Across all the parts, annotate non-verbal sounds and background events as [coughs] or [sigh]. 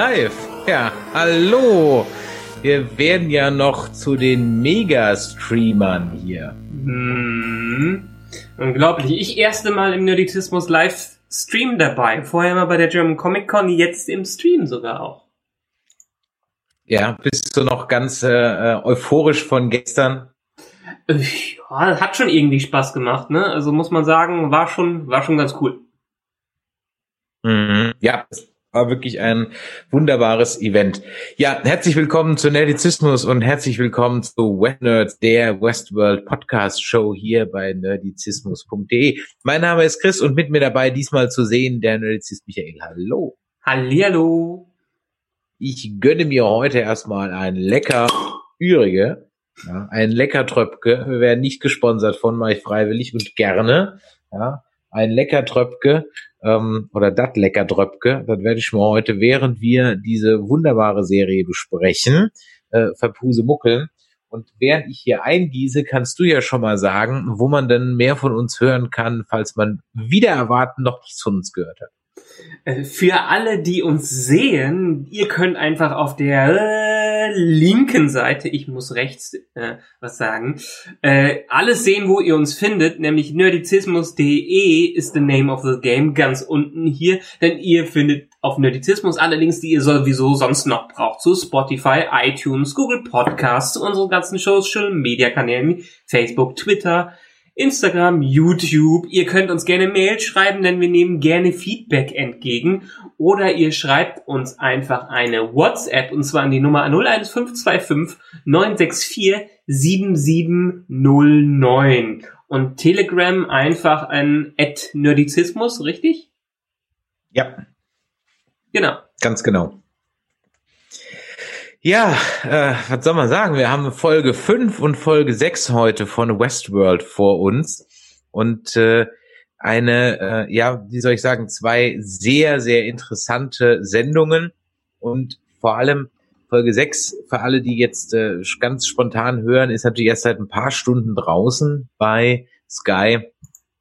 Live. Ja, hallo. Wir werden ja noch zu den Mega-Streamern hier. Hm. Unglaublich. Ich erste Mal im Nerdizismus Livestream dabei. Vorher mal bei der German Comic Con, jetzt im Stream sogar auch. Ja, bist du noch ganz äh, euphorisch von gestern? Ja, hat schon irgendwie Spaß gemacht, ne? Also muss man sagen, war schon, war schon ganz cool. Mhm. Ja, war wirklich ein wunderbares Event. Ja, herzlich willkommen zu Nerdizismus und herzlich willkommen zu West Nerds, der Westworld Podcast Show hier bei nerdizismus.de. Mein Name ist Chris und mit mir dabei diesmal zu sehen der Nerdizist Michael. Hallo. Hallihallo. Ich gönne mir heute erstmal ein lecker Ürige, ja, ein lecker Tröpke. Wir werden nicht gesponsert von, mache ich freiwillig und gerne. Ja, ein lecker Tröpke ähm, oder dat lecker Dröpke. Das werde ich mir heute, während wir diese wunderbare Serie besprechen, äh, verpuse muckeln. Und während ich hier eingieße, kannst du ja schon mal sagen, wo man denn mehr von uns hören kann, falls man wieder erwarten noch nichts von uns gehört hat. Äh, Für alle, die uns sehen, ihr könnt einfach auf der äh, linken Seite, ich muss rechts äh, was sagen, äh, alles sehen, wo ihr uns findet, nämlich nerdizismus.de ist the name of the game, ganz unten hier, denn ihr findet auf Nerdizismus allerdings, die ihr sowieso sonst noch braucht, zu Spotify, iTunes, Google Podcasts, zu unseren ganzen Social Media Kanälen, Facebook, Twitter, Instagram, YouTube. Ihr könnt uns gerne Mail schreiben, denn wir nehmen gerne Feedback entgegen. Oder ihr schreibt uns einfach eine WhatsApp und zwar an die Nummer 01525 964 7709. Und Telegram einfach an Nerdizismus, richtig? Ja, Genau. ganz genau. Ja, äh, was soll man sagen? Wir haben Folge 5 und Folge 6 heute von Westworld vor uns. Und äh, eine, äh, ja, wie soll ich sagen, zwei sehr, sehr interessante Sendungen. Und vor allem Folge 6, für alle, die jetzt äh, ganz spontan hören, ist natürlich erst seit ein paar Stunden draußen bei Sky.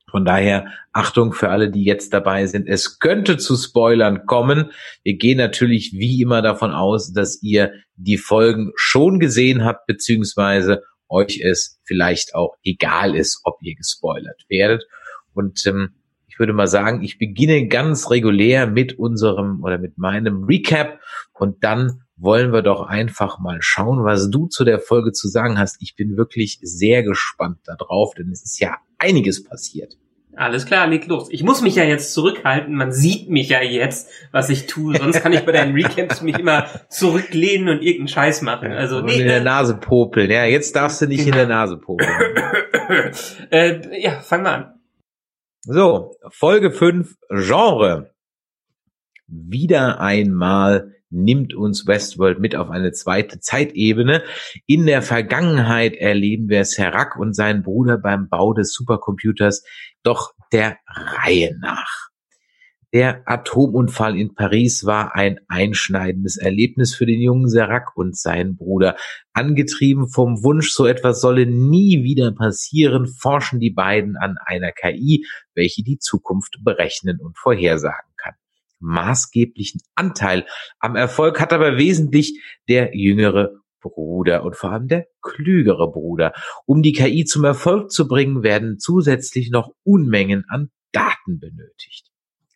Von daher Achtung für alle, die jetzt dabei sind. Es könnte zu Spoilern kommen. Wir gehen natürlich wie immer davon aus, dass ihr die Folgen schon gesehen habt, beziehungsweise euch es vielleicht auch egal ist, ob ihr gespoilert werdet. Und ähm, ich würde mal sagen, ich beginne ganz regulär mit unserem oder mit meinem Recap und dann wollen wir doch einfach mal schauen, was du zu der Folge zu sagen hast. Ich bin wirklich sehr gespannt darauf, denn es ist ja einiges passiert. Alles klar, leg los. Ich muss mich ja jetzt zurückhalten. Man sieht mich ja jetzt, was ich tue. Sonst kann ich bei deinen Recaps mich immer zurücklehnen und irgendeinen Scheiß machen. Also und nee, in der äh, Nase popeln. Ja, jetzt darfst du nicht in der Nase popeln. [coughs] äh, ja, fang mal an. So, Folge 5, Genre. Wieder einmal nimmt uns Westworld mit auf eine zweite Zeitebene. In der Vergangenheit erleben wir Serac und seinen Bruder beim Bau des Supercomputers, doch der Reihe nach. Der Atomunfall in Paris war ein einschneidendes Erlebnis für den jungen Serac und seinen Bruder. Angetrieben vom Wunsch, so etwas solle nie wieder passieren, forschen die beiden an einer KI, welche die Zukunft berechnen und vorhersagen. Maßgeblichen Anteil am Erfolg hat aber wesentlich der jüngere Bruder und vor allem der klügere Bruder. Um die KI zum Erfolg zu bringen, werden zusätzlich noch Unmengen an Daten benötigt.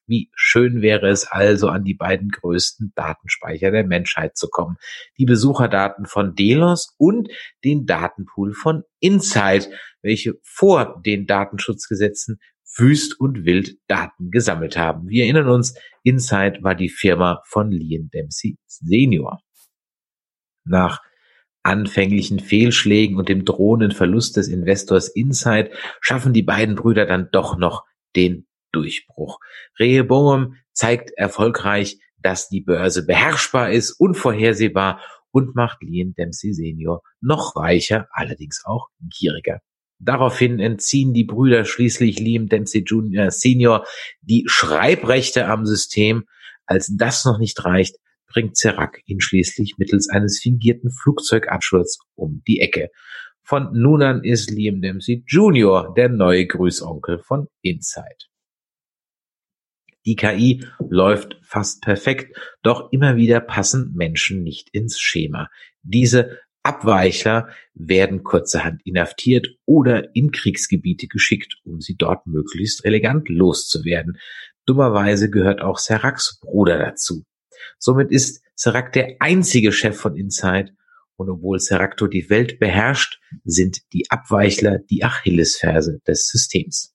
Wie schön wäre es also, an die beiden größten Datenspeicher der Menschheit zu kommen. Die Besucherdaten von Delos und den Datenpool von Insight, welche vor den Datenschutzgesetzen wüst und wild Daten gesammelt haben. Wir erinnern uns, Insight war die Firma von Liam Dempsey Senior. Nach anfänglichen Fehlschlägen und dem drohenden Verlust des Investors Insight schaffen die beiden Brüder dann doch noch den Durchbruch. Rehoboam zeigt erfolgreich, dass die Börse beherrschbar ist, unvorhersehbar und macht Liam Dempsey Senior noch reicher, allerdings auch gieriger. Daraufhin entziehen die Brüder schließlich Liam Dempsey Jr. Senior die Schreibrechte am System. Als das noch nicht reicht, bringt Serac ihn schließlich mittels eines fingierten Flugzeugabsturz um die Ecke. Von nun an ist Liam Dempsey Jr. der neue Grüßonkel von Inside. Die KI läuft fast perfekt, doch immer wieder passen Menschen nicht ins Schema. Diese Abweichler werden kurzerhand inhaftiert oder in Kriegsgebiete geschickt, um sie dort möglichst elegant loszuwerden. Dummerweise gehört auch Seracs Bruder dazu. Somit ist Serac der einzige Chef von Inside und obwohl Seracto die Welt beherrscht, sind die Abweichler die Achillesferse des Systems.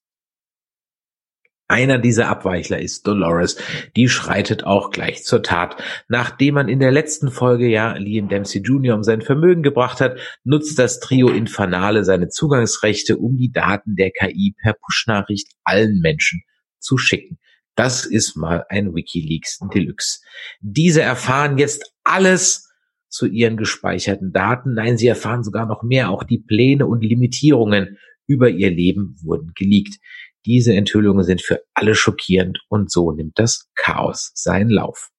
Einer dieser Abweichler ist Dolores. Die schreitet auch gleich zur Tat. Nachdem man in der letzten Folge ja Liam Dempsey Jr. um sein Vermögen gebracht hat, nutzt das Trio Infernale seine Zugangsrechte, um die Daten der KI per Push-Nachricht allen Menschen zu schicken. Das ist mal ein WikiLeaks Deluxe. Diese erfahren jetzt alles zu ihren gespeicherten Daten. Nein, sie erfahren sogar noch mehr. Auch die Pläne und Limitierungen über ihr Leben wurden geleakt. Diese Enthüllungen sind für alle schockierend und so nimmt das Chaos seinen Lauf.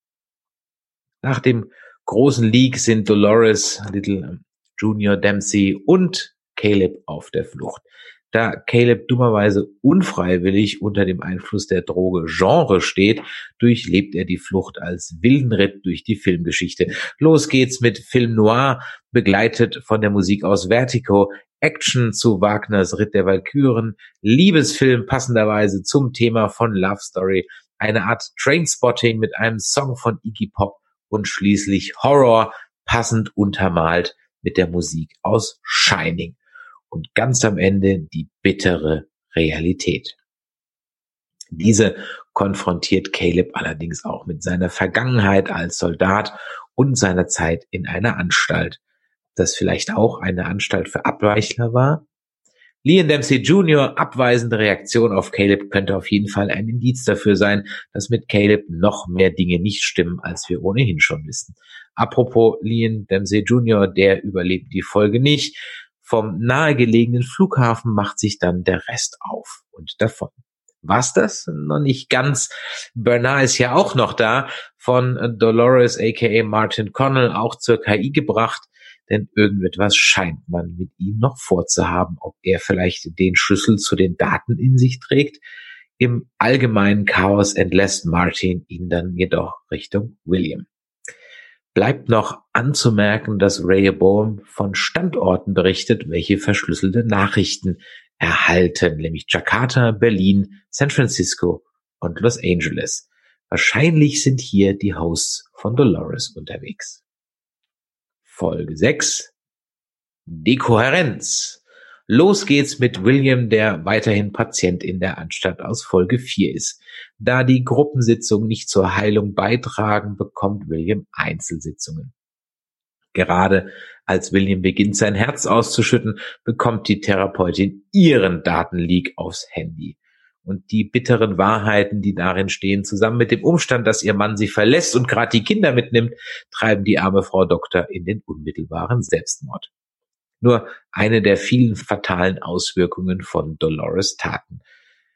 Nach dem großen Leak sind Dolores, Little Junior Dempsey und Caleb auf der Flucht. Da Caleb dummerweise unfreiwillig unter dem Einfluss der Droge Genre steht, durchlebt er die Flucht als wilden Ritt durch die Filmgeschichte. Los geht's mit Film Noir, begleitet von der Musik aus Vertigo, Action zu Wagners Ritt der Walküren, Liebesfilm passenderweise zum Thema von Love Story, eine Art Trainspotting mit einem Song von Iggy Pop und schließlich Horror, passend untermalt mit der Musik aus Shining. Und ganz am Ende die bittere Realität. Diese konfrontiert Caleb allerdings auch mit seiner Vergangenheit als Soldat und seiner Zeit in einer Anstalt das vielleicht auch eine Anstalt für Abweichler war. Liam Dempsey Jr. abweisende Reaktion auf Caleb könnte auf jeden Fall ein Indiz dafür sein, dass mit Caleb noch mehr Dinge nicht stimmen, als wir ohnehin schon wissen. Apropos Liam Dempsey Jr., der überlebt die Folge nicht. Vom nahegelegenen Flughafen macht sich dann der Rest auf und davon. Was das? Noch nicht ganz. Bernard ist ja auch noch da, von Dolores aka Martin Connell auch zur KI gebracht denn irgendetwas scheint man mit ihm noch vorzuhaben, ob er vielleicht den Schlüssel zu den Daten in sich trägt. Im allgemeinen Chaos entlässt Martin ihn dann jedoch Richtung William. Bleibt noch anzumerken, dass Rehoboam von Standorten berichtet, welche verschlüsselte Nachrichten erhalten, nämlich Jakarta, Berlin, San Francisco und Los Angeles. Wahrscheinlich sind hier die Hosts von Dolores unterwegs. Folge 6. Dekohärenz. Los geht's mit William, der weiterhin Patient in der Anstalt aus Folge 4 ist. Da die Gruppensitzungen nicht zur Heilung beitragen, bekommt William Einzelsitzungen. Gerade als William beginnt, sein Herz auszuschütten, bekommt die Therapeutin ihren Datenleak aufs Handy und die bitteren Wahrheiten, die darin stehen, zusammen mit dem Umstand, dass ihr Mann sie verlässt und gerade die Kinder mitnimmt, treiben die arme Frau Doktor in den unmittelbaren Selbstmord. Nur eine der vielen fatalen Auswirkungen von Dolores Taten.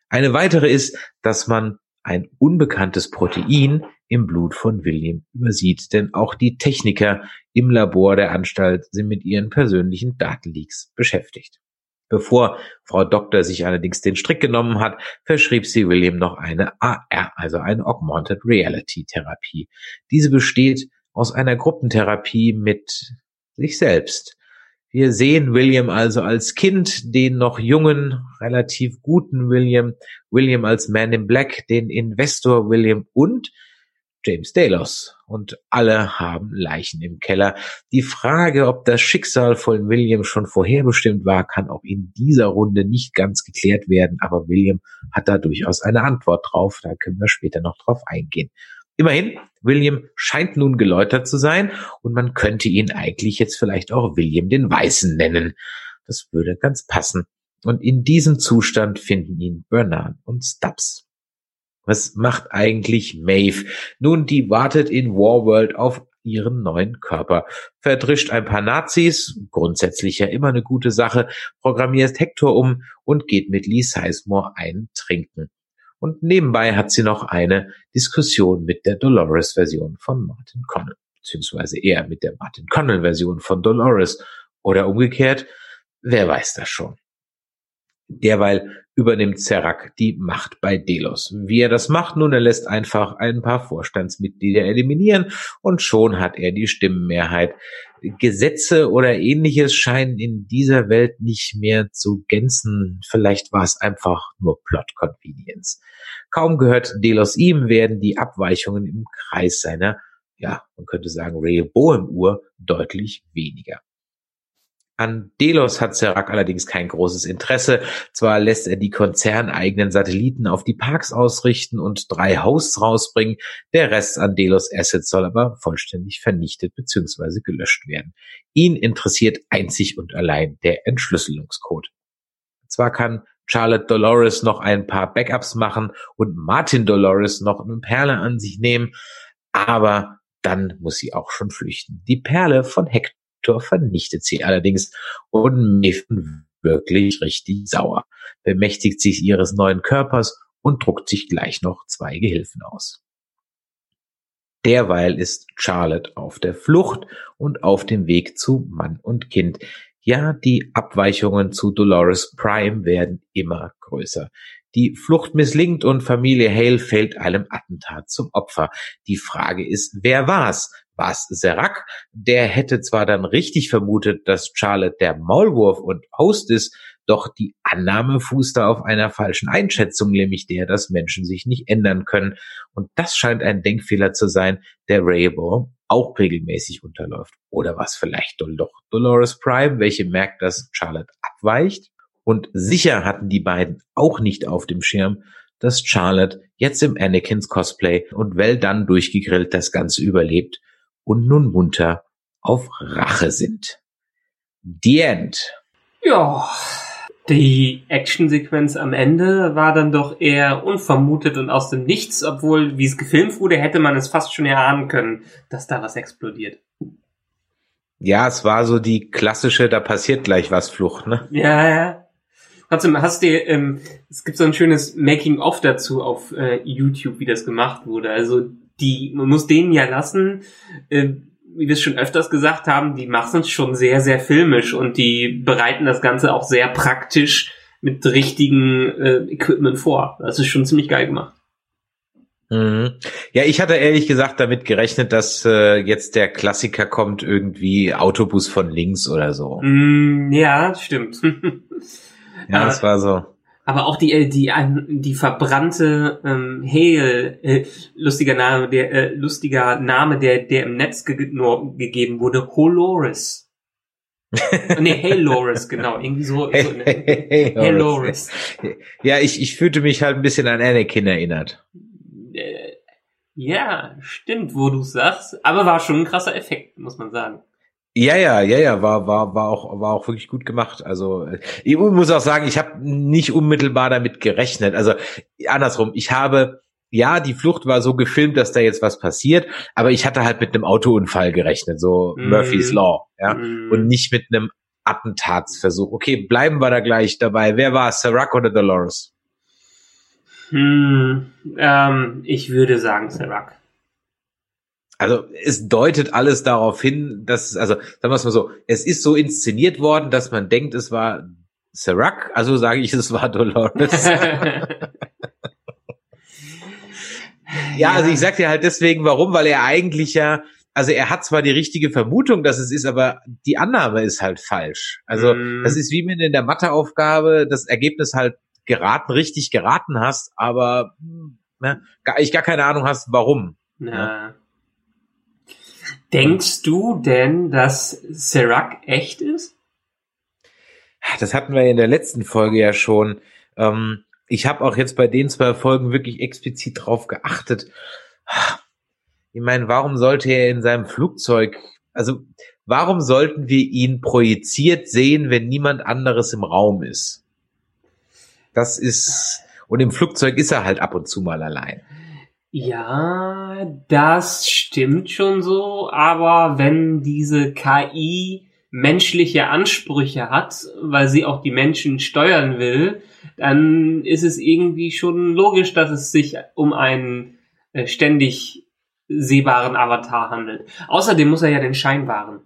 Eine weitere ist, dass man ein unbekanntes Protein im Blut von William übersieht, denn auch die Techniker im Labor der Anstalt sind mit ihren persönlichen Datenleaks beschäftigt. Bevor Frau Doktor sich allerdings den Strick genommen hat, verschrieb sie William noch eine AR, also eine Augmented Reality Therapie. Diese besteht aus einer Gruppentherapie mit sich selbst. Wir sehen William also als Kind, den noch jungen, relativ guten William, William als Man in Black, den Investor William und James Delos und alle haben Leichen im Keller. Die Frage, ob das Schicksal von William schon vorherbestimmt war, kann auch in dieser Runde nicht ganz geklärt werden, aber William hat da durchaus eine Antwort drauf, da können wir später noch drauf eingehen. Immerhin, William scheint nun geläutert zu sein und man könnte ihn eigentlich jetzt vielleicht auch William den Weißen nennen. Das würde ganz passen. Und in diesem Zustand finden ihn Bernard und Stubbs. Was macht eigentlich Maeve? Nun, die wartet in Warworld auf ihren neuen Körper, verdrischt ein paar Nazis, grundsätzlich ja immer eine gute Sache, programmiert Hector um und geht mit Lee Sizemore ein Trinken. Und nebenbei hat sie noch eine Diskussion mit der Dolores-Version von Martin Connell, beziehungsweise eher mit der Martin Connell-Version von Dolores. Oder umgekehrt, wer weiß das schon. Derweil übernimmt Serac die Macht bei Delos. Wie er das macht, nun, er lässt einfach ein paar Vorstandsmitglieder eliminieren und schon hat er die Stimmenmehrheit. Gesetze oder ähnliches scheinen in dieser Welt nicht mehr zu gänzen. Vielleicht war es einfach nur Plot Convenience. Kaum gehört Delos ihm, werden die Abweichungen im Kreis seiner, ja, man könnte sagen, Rehoboam-Uhr deutlich weniger. An Delos hat Serac allerdings kein großes Interesse. Zwar lässt er die konzerneigenen Satelliten auf die Parks ausrichten und drei Hosts rausbringen, der Rest an Delos Assets soll aber vollständig vernichtet bzw. gelöscht werden. Ihn interessiert einzig und allein der Entschlüsselungscode. Zwar kann Charlotte Dolores noch ein paar Backups machen und Martin Dolores noch eine Perle an sich nehmen, aber dann muss sie auch schon flüchten. Die Perle von Hector Rektor vernichtet sie allerdings und Maven wirklich richtig sauer, bemächtigt sich ihres neuen Körpers und druckt sich gleich noch zwei Gehilfen aus. Derweil ist Charlotte auf der Flucht und auf dem Weg zu Mann und Kind. Ja, die Abweichungen zu Dolores Prime werden immer größer. Die Flucht misslingt und Familie Hale fällt einem Attentat zum Opfer. Die Frage ist, wer war's? War's Serac? Der hätte zwar dann richtig vermutet, dass Charlotte der Maulwurf und Host ist, doch die Annahme fußte auf einer falschen Einschätzung, nämlich der, dass Menschen sich nicht ändern können. Und das scheint ein Denkfehler zu sein, der Raybor auch regelmäßig unterläuft. Oder was vielleicht doch Dolores Prime, welche merkt, dass Charlotte abweicht? Und sicher hatten die beiden auch nicht auf dem Schirm, dass Charlotte jetzt im Anakins Cosplay und well dann durchgegrillt das Ganze überlebt und nun munter auf Rache sind. The End. Ja, die Actionsequenz am Ende war dann doch eher unvermutet und aus dem Nichts, obwohl, wie es gefilmt wurde, hätte man es fast schon erahnen können, dass da was explodiert. Ja, es war so die klassische, da passiert gleich was Flucht, ne? Ja, ja. Trotzdem hast du, ähm, es gibt so ein schönes Making-of dazu auf äh, YouTube, wie das gemacht wurde. Also die, man muss denen ja lassen, äh, wie wir es schon öfters gesagt haben, die machen es schon sehr, sehr filmisch und die bereiten das Ganze auch sehr praktisch mit richtigen äh, Equipment vor. Das ist schon ziemlich geil gemacht. Mhm. Ja, ich hatte ehrlich gesagt damit gerechnet, dass äh, jetzt der Klassiker kommt, irgendwie Autobus von links oder so. Mm, ja, stimmt. [laughs] Ja, das war so. Aber auch die, äh, die, die verbrannte ähm, Hale, äh, lustiger Name, der äh, lustiger Name, der, der im Netz ge gegeben wurde, Holoris. [laughs] nee, Haloris, genau, irgendwie so. so hey, Haloris. Ja, ich, ich fühlte mich halt ein bisschen an Anakin erinnert. Äh, ja, stimmt, wo du sagst. Aber war schon ein krasser Effekt, muss man sagen. Ja, ja, ja, ja, war war war auch war auch wirklich gut gemacht. Also ich muss auch sagen, ich habe nicht unmittelbar damit gerechnet. Also andersrum, ich habe ja, die Flucht war so gefilmt, dass da jetzt was passiert, aber ich hatte halt mit einem Autounfall gerechnet, so mm. Murphy's Law, ja, mm. und nicht mit einem Attentatsversuch. Okay, bleiben wir da gleich dabei. Wer war es, Serac oder Dolores? Hm, ähm, ich würde sagen Serac also es deutet alles darauf hin, dass, also sagen wir es mal so, es ist so inszeniert worden, dass man denkt, es war Serac, also sage ich, es war Dolores. [laughs] ja, also ich sag dir halt deswegen, warum, weil er eigentlich ja, also er hat zwar die richtige Vermutung, dass es ist, aber die Annahme ist halt falsch. Also mm. das ist wie wenn in der Matheaufgabe das Ergebnis halt geraten, richtig geraten hast, aber ne, gar, ich gar keine Ahnung hast, warum. Ja. ja. Denkst du denn, dass Serac echt ist? Das hatten wir in der letzten Folge ja schon. Ähm, ich habe auch jetzt bei den zwei Folgen wirklich explizit drauf geachtet. Ich meine, warum sollte er in seinem Flugzeug, also warum sollten wir ihn projiziert sehen, wenn niemand anderes im Raum ist? Das ist, Und im Flugzeug ist er halt ab und zu mal allein. Ja, das stimmt schon so, aber wenn diese KI menschliche Ansprüche hat, weil sie auch die Menschen steuern will, dann ist es irgendwie schon logisch, dass es sich um einen äh, ständig sehbaren Avatar handelt. Außerdem muss er ja den Schein wahren.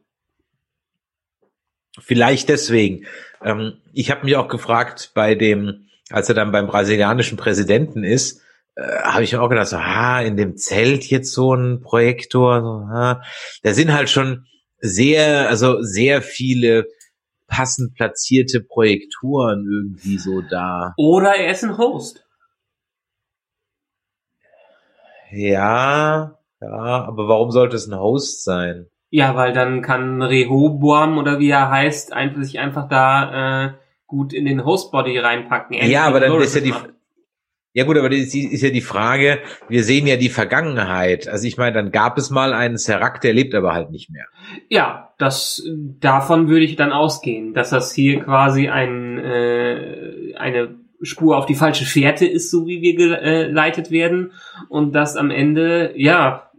Vielleicht deswegen. Ähm, ich habe mich auch gefragt, bei dem, als er dann beim brasilianischen Präsidenten ist, äh, habe ich mir auch gedacht, so, ah, in dem Zelt jetzt so ein Projektor, so, ah, da sind halt schon sehr, also sehr viele passend platzierte Projektoren irgendwie so da. Oder er ist ein Host. Ja, ja, aber warum sollte es ein Host sein? Ja, weil dann kann Rehoboam oder wie er heißt, einfach sich einfach da äh, gut in den Hostbody reinpacken. ja, aber dann ist ja die ja gut, aber das ist ja die Frage, wir sehen ja die Vergangenheit. Also ich meine, dann gab es mal einen Serac, der lebt aber halt nicht mehr. Ja, das davon würde ich dann ausgehen, dass das hier quasi ein äh, eine Spur auf die falsche Fährte ist, so wie wir geleitet werden und dass am Ende ja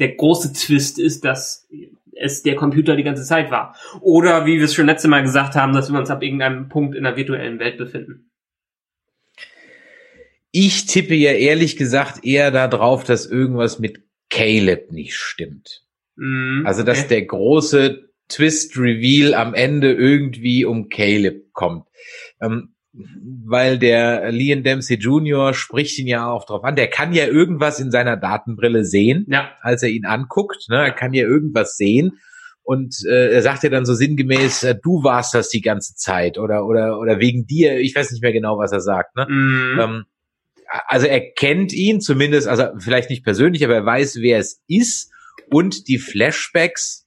der große Twist ist, dass es der Computer die ganze Zeit war. Oder wie wir es schon letzte Mal gesagt haben, dass wir uns ab irgendeinem Punkt in der virtuellen Welt befinden. Ich tippe ja ehrlich gesagt eher darauf, dass irgendwas mit Caleb nicht stimmt. Mm, also, dass okay. der große Twist-Reveal am Ende irgendwie um Caleb kommt. Ähm, weil der Liam Dempsey Jr. spricht ihn ja auch drauf an. Der kann ja irgendwas in seiner Datenbrille sehen, ja. als er ihn anguckt. Ne? Er kann ja irgendwas sehen. Und äh, er sagt ja dann so sinngemäß, äh, du warst das die ganze Zeit oder oder oder wegen dir. Ich weiß nicht mehr genau, was er sagt. Ne? Mm. Ähm, also er kennt ihn zumindest, also vielleicht nicht persönlich, aber er weiß, wer es ist. Und die Flashbacks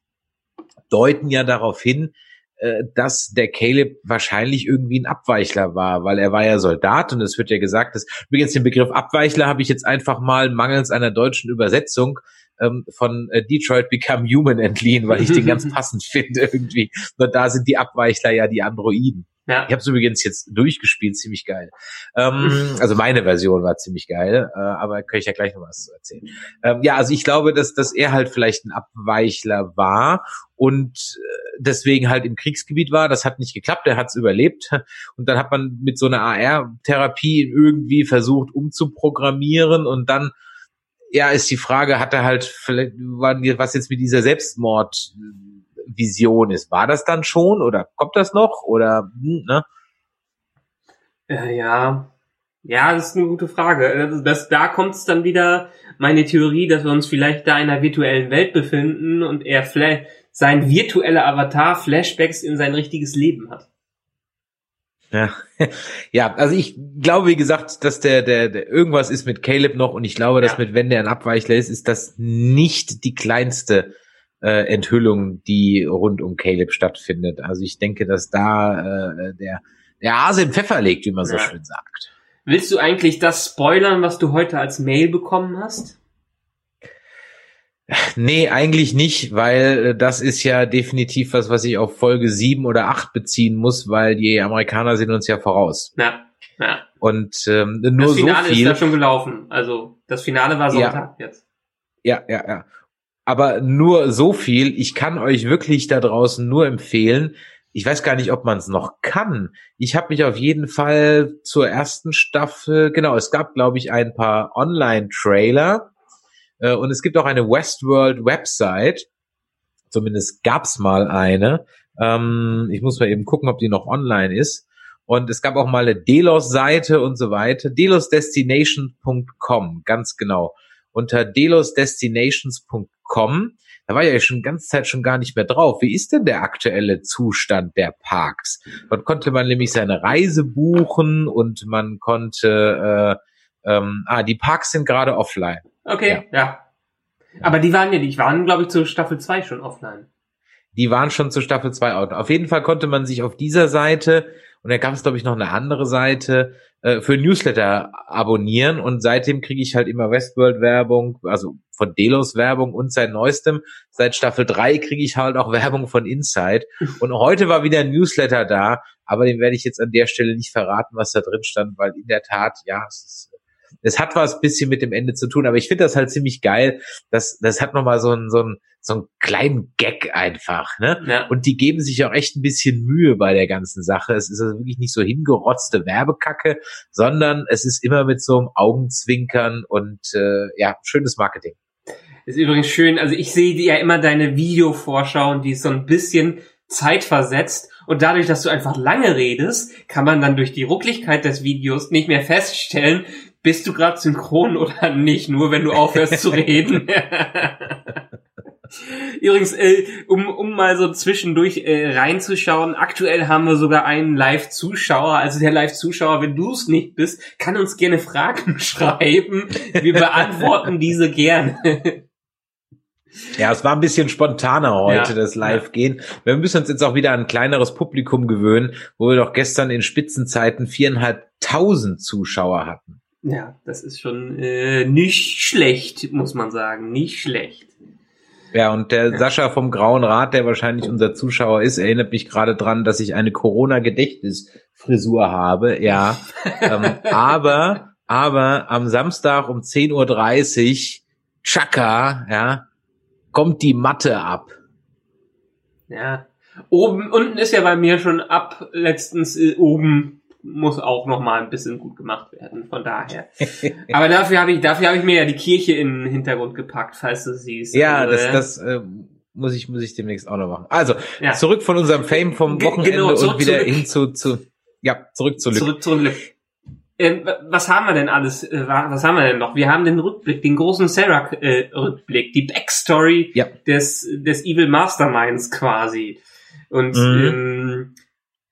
deuten ja darauf hin, äh, dass der Caleb wahrscheinlich irgendwie ein Abweichler war, weil er war ja Soldat und es wird ja gesagt, dass übrigens den Begriff Abweichler habe ich jetzt einfach mal mangels einer deutschen Übersetzung ähm, von äh, Detroit Become Human entliehen, weil ich den ganz [laughs] passend finde irgendwie. Nur da sind die Abweichler ja die Androiden. Ja. Ich habe es übrigens jetzt durchgespielt, ziemlich geil. Ähm, [laughs] also meine Version war ziemlich geil, äh, aber kann ich ja gleich noch was zu erzählen. Ähm, ja, also ich glaube, dass, dass er halt vielleicht ein Abweichler war und äh, deswegen halt im Kriegsgebiet war. Das hat nicht geklappt, er hat es überlebt. Und dann hat man mit so einer AR-Therapie irgendwie versucht umzuprogrammieren und dann ja, ist die Frage, hat er halt vielleicht, was jetzt mit dieser Selbstmord Vision ist. War das dann schon oder kommt das noch oder hm, ne? Äh, ja, ja, das ist eine gute Frage. Das, das da kommt es dann wieder meine Theorie, dass wir uns vielleicht da in einer virtuellen Welt befinden und er vielleicht sein virtueller Avatar Flashbacks in sein richtiges Leben hat. Ja, [laughs] ja, also ich glaube, wie gesagt, dass der, der, der irgendwas ist mit Caleb noch und ich glaube, dass ja. mit wenn der ein Abweichler ist, ist das nicht die kleinste äh, Enthüllung, die rund um Caleb stattfindet. Also ich denke, dass da äh, der, der Hase im Pfeffer legt, wie man so ja. schön sagt. Willst du eigentlich das spoilern, was du heute als Mail bekommen hast? Nee, eigentlich nicht, weil äh, das ist ja definitiv was, was ich auf Folge sieben oder acht beziehen muss, weil die Amerikaner sind uns ja voraus. Ja, ja. Und ähm, nur das Finale so viel. ist ja schon gelaufen. Also das Finale war Sonntag ja. jetzt. Ja, ja, ja. Aber nur so viel. Ich kann euch wirklich da draußen nur empfehlen. Ich weiß gar nicht, ob man es noch kann. Ich habe mich auf jeden Fall zur ersten Staffel, genau, es gab, glaube ich, ein paar Online-Trailer äh, und es gibt auch eine Westworld-Website. Zumindest gab's mal eine. Ähm, ich muss mal eben gucken, ob die noch online ist. Und es gab auch mal eine Delos-Seite und so weiter. delosdestination.com, ganz genau. Unter delosdestinations.com kommen. Da war ja schon ganze Zeit schon gar nicht mehr drauf. Wie ist denn der aktuelle Zustand der Parks? Dort konnte man nämlich seine Reise buchen und man konnte, äh, ähm, ah, die Parks sind gerade offline. Okay, ja. ja. Aber die waren ja, die waren, glaube ich, zur Staffel 2 schon offline. Die waren schon zur Staffel 2 out. Auf jeden Fall konnte man sich auf dieser Seite und da gab es, glaube ich, noch eine andere Seite äh, für Newsletter abonnieren. Und seitdem kriege ich halt immer Westworld-Werbung, also von Delos Werbung und seit neuestem, seit Staffel 3 kriege ich halt auch Werbung von Inside. Und heute war wieder ein Newsletter da, aber den werde ich jetzt an der Stelle nicht verraten, was da drin stand, weil in der Tat, ja, es ist es hat was bisschen mit dem Ende zu tun, aber ich finde das halt ziemlich geil. Das, das hat nochmal so einen, so einen, so einen kleinen Gag einfach, ne? Ja. Und die geben sich auch echt ein bisschen Mühe bei der ganzen Sache. Es ist also wirklich nicht so hingerotzte Werbekacke, sondern es ist immer mit so einem Augenzwinkern und äh, ja, schönes Marketing. Ist übrigens schön, also ich sehe ja immer deine Videovorschau und die ist so ein bisschen zeitversetzt und dadurch, dass du einfach lange redest, kann man dann durch die Rucklichkeit des Videos nicht mehr feststellen, bist du gerade synchron oder nicht, nur wenn du aufhörst zu [laughs] reden. Übrigens, äh, um, um mal so zwischendurch äh, reinzuschauen, aktuell haben wir sogar einen Live-Zuschauer. Also der Live-Zuschauer, wenn du es nicht bist, kann uns gerne Fragen [laughs] schreiben. Wir beantworten [laughs] diese gerne. Ja, es war ein bisschen spontaner heute, ja, das Live-Gehen. Wir müssen uns jetzt auch wieder an ein kleineres Publikum gewöhnen, wo wir doch gestern in Spitzenzeiten viereinhalbtausend Zuschauer hatten. Ja, das ist schon äh, nicht schlecht, muss man sagen. Nicht schlecht. Ja, und der ja. Sascha vom Grauen Rat, der wahrscheinlich unser Zuschauer ist, erinnert mich gerade dran, dass ich eine Corona-Gedächtnisfrisur habe. Ja, [laughs] ähm, aber, aber am Samstag um 10.30 Uhr, Chaka, ja, kommt die Matte ab. Ja, oben, unten ist ja bei mir schon ab letztens äh, oben muss auch noch mal ein bisschen gut gemacht werden. Von daher. [laughs] Aber dafür habe ich, dafür habe ich mir ja die Kirche in den Hintergrund gepackt, falls du siehst. Ja, also, das, das äh, muss ich, muss ich demnächst auch noch machen. Also ja. zurück von unserem Fame vom Wochenende genau, und wieder hin zu, zu, ja, zurück zu Lück. Zurück zu Lück. Ähm, was haben wir denn alles? Äh, was haben wir denn noch? Wir haben den Rückblick, den großen Serac-Rückblick, äh, die Backstory ja. des, des Evil Masterminds quasi. Und mhm. ähm,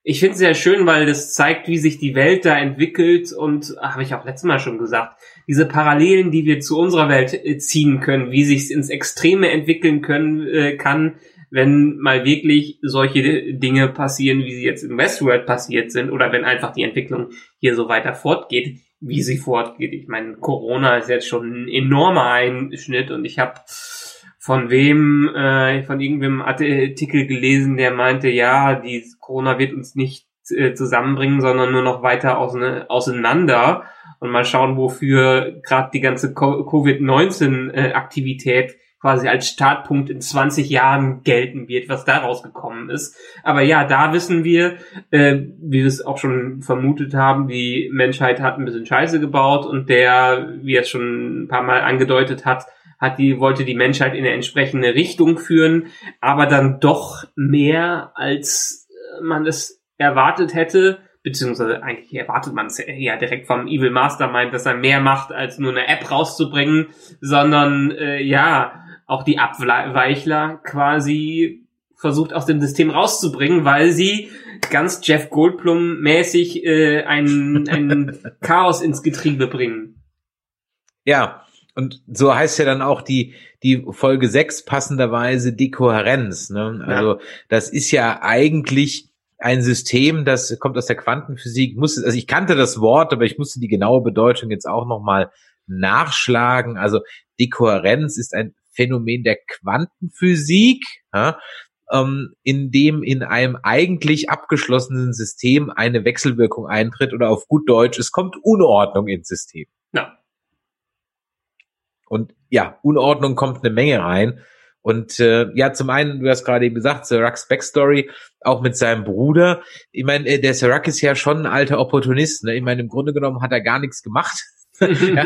ich finde es sehr schön, weil das zeigt, wie sich die Welt da entwickelt und habe ich auch letztes Mal schon gesagt, diese Parallelen, die wir zu unserer Welt äh, ziehen können, wie sich ins Extreme entwickeln können äh, kann, wenn mal wirklich solche Dinge passieren, wie sie jetzt in Westworld passiert sind, oder wenn einfach die Entwicklung hier so weiter fortgeht, wie sie fortgeht. Ich meine, Corona ist jetzt schon ein enormer Einschnitt und ich habe von wem, äh, von irgendwem Artikel gelesen, der meinte, ja, die Corona wird uns nicht äh, zusammenbringen, sondern nur noch weiter auseinander und mal schauen, wofür gerade die ganze Covid-19-Aktivität äh, quasi als Startpunkt in 20 Jahren gelten wird, was daraus gekommen ist. Aber ja, da wissen wir, äh, wie wir es auch schon vermutet haben, die Menschheit hat ein bisschen Scheiße gebaut und der, wie er es schon ein paar Mal angedeutet hat, hat die, wollte die Menschheit in eine entsprechende Richtung führen, aber dann doch mehr, als man es erwartet hätte, beziehungsweise eigentlich erwartet man es ja direkt vom Evil Mastermind, dass er mehr macht, als nur eine App rauszubringen, sondern äh, ja, auch die Abweichler quasi versucht aus dem System rauszubringen, weil sie ganz Jeff Goldblum mäßig äh, ein, ein [laughs] Chaos ins Getriebe bringen. Ja, und so heißt ja dann auch die, die Folge 6 passenderweise Dekohärenz. Ne? Also ja. das ist ja eigentlich ein System, das kommt aus der Quantenphysik. Muss, also ich kannte das Wort, aber ich musste die genaue Bedeutung jetzt auch nochmal nachschlagen. Also Dekohärenz ist ein Phänomen der Quantenphysik, ja, ähm, in dem in einem eigentlich abgeschlossenen System eine Wechselwirkung eintritt oder auf gut Deutsch, es kommt Unordnung ins System. Ja. Und ja, Unordnung kommt eine Menge rein. Und äh, ja, zum einen, du hast gerade eben gesagt, Siraks Backstory, auch mit seinem Bruder. Ich meine, äh, der Sirak ist ja schon ein alter Opportunist. Ne? Ich meine, im Grunde genommen hat er gar nichts gemacht. [laughs] ja.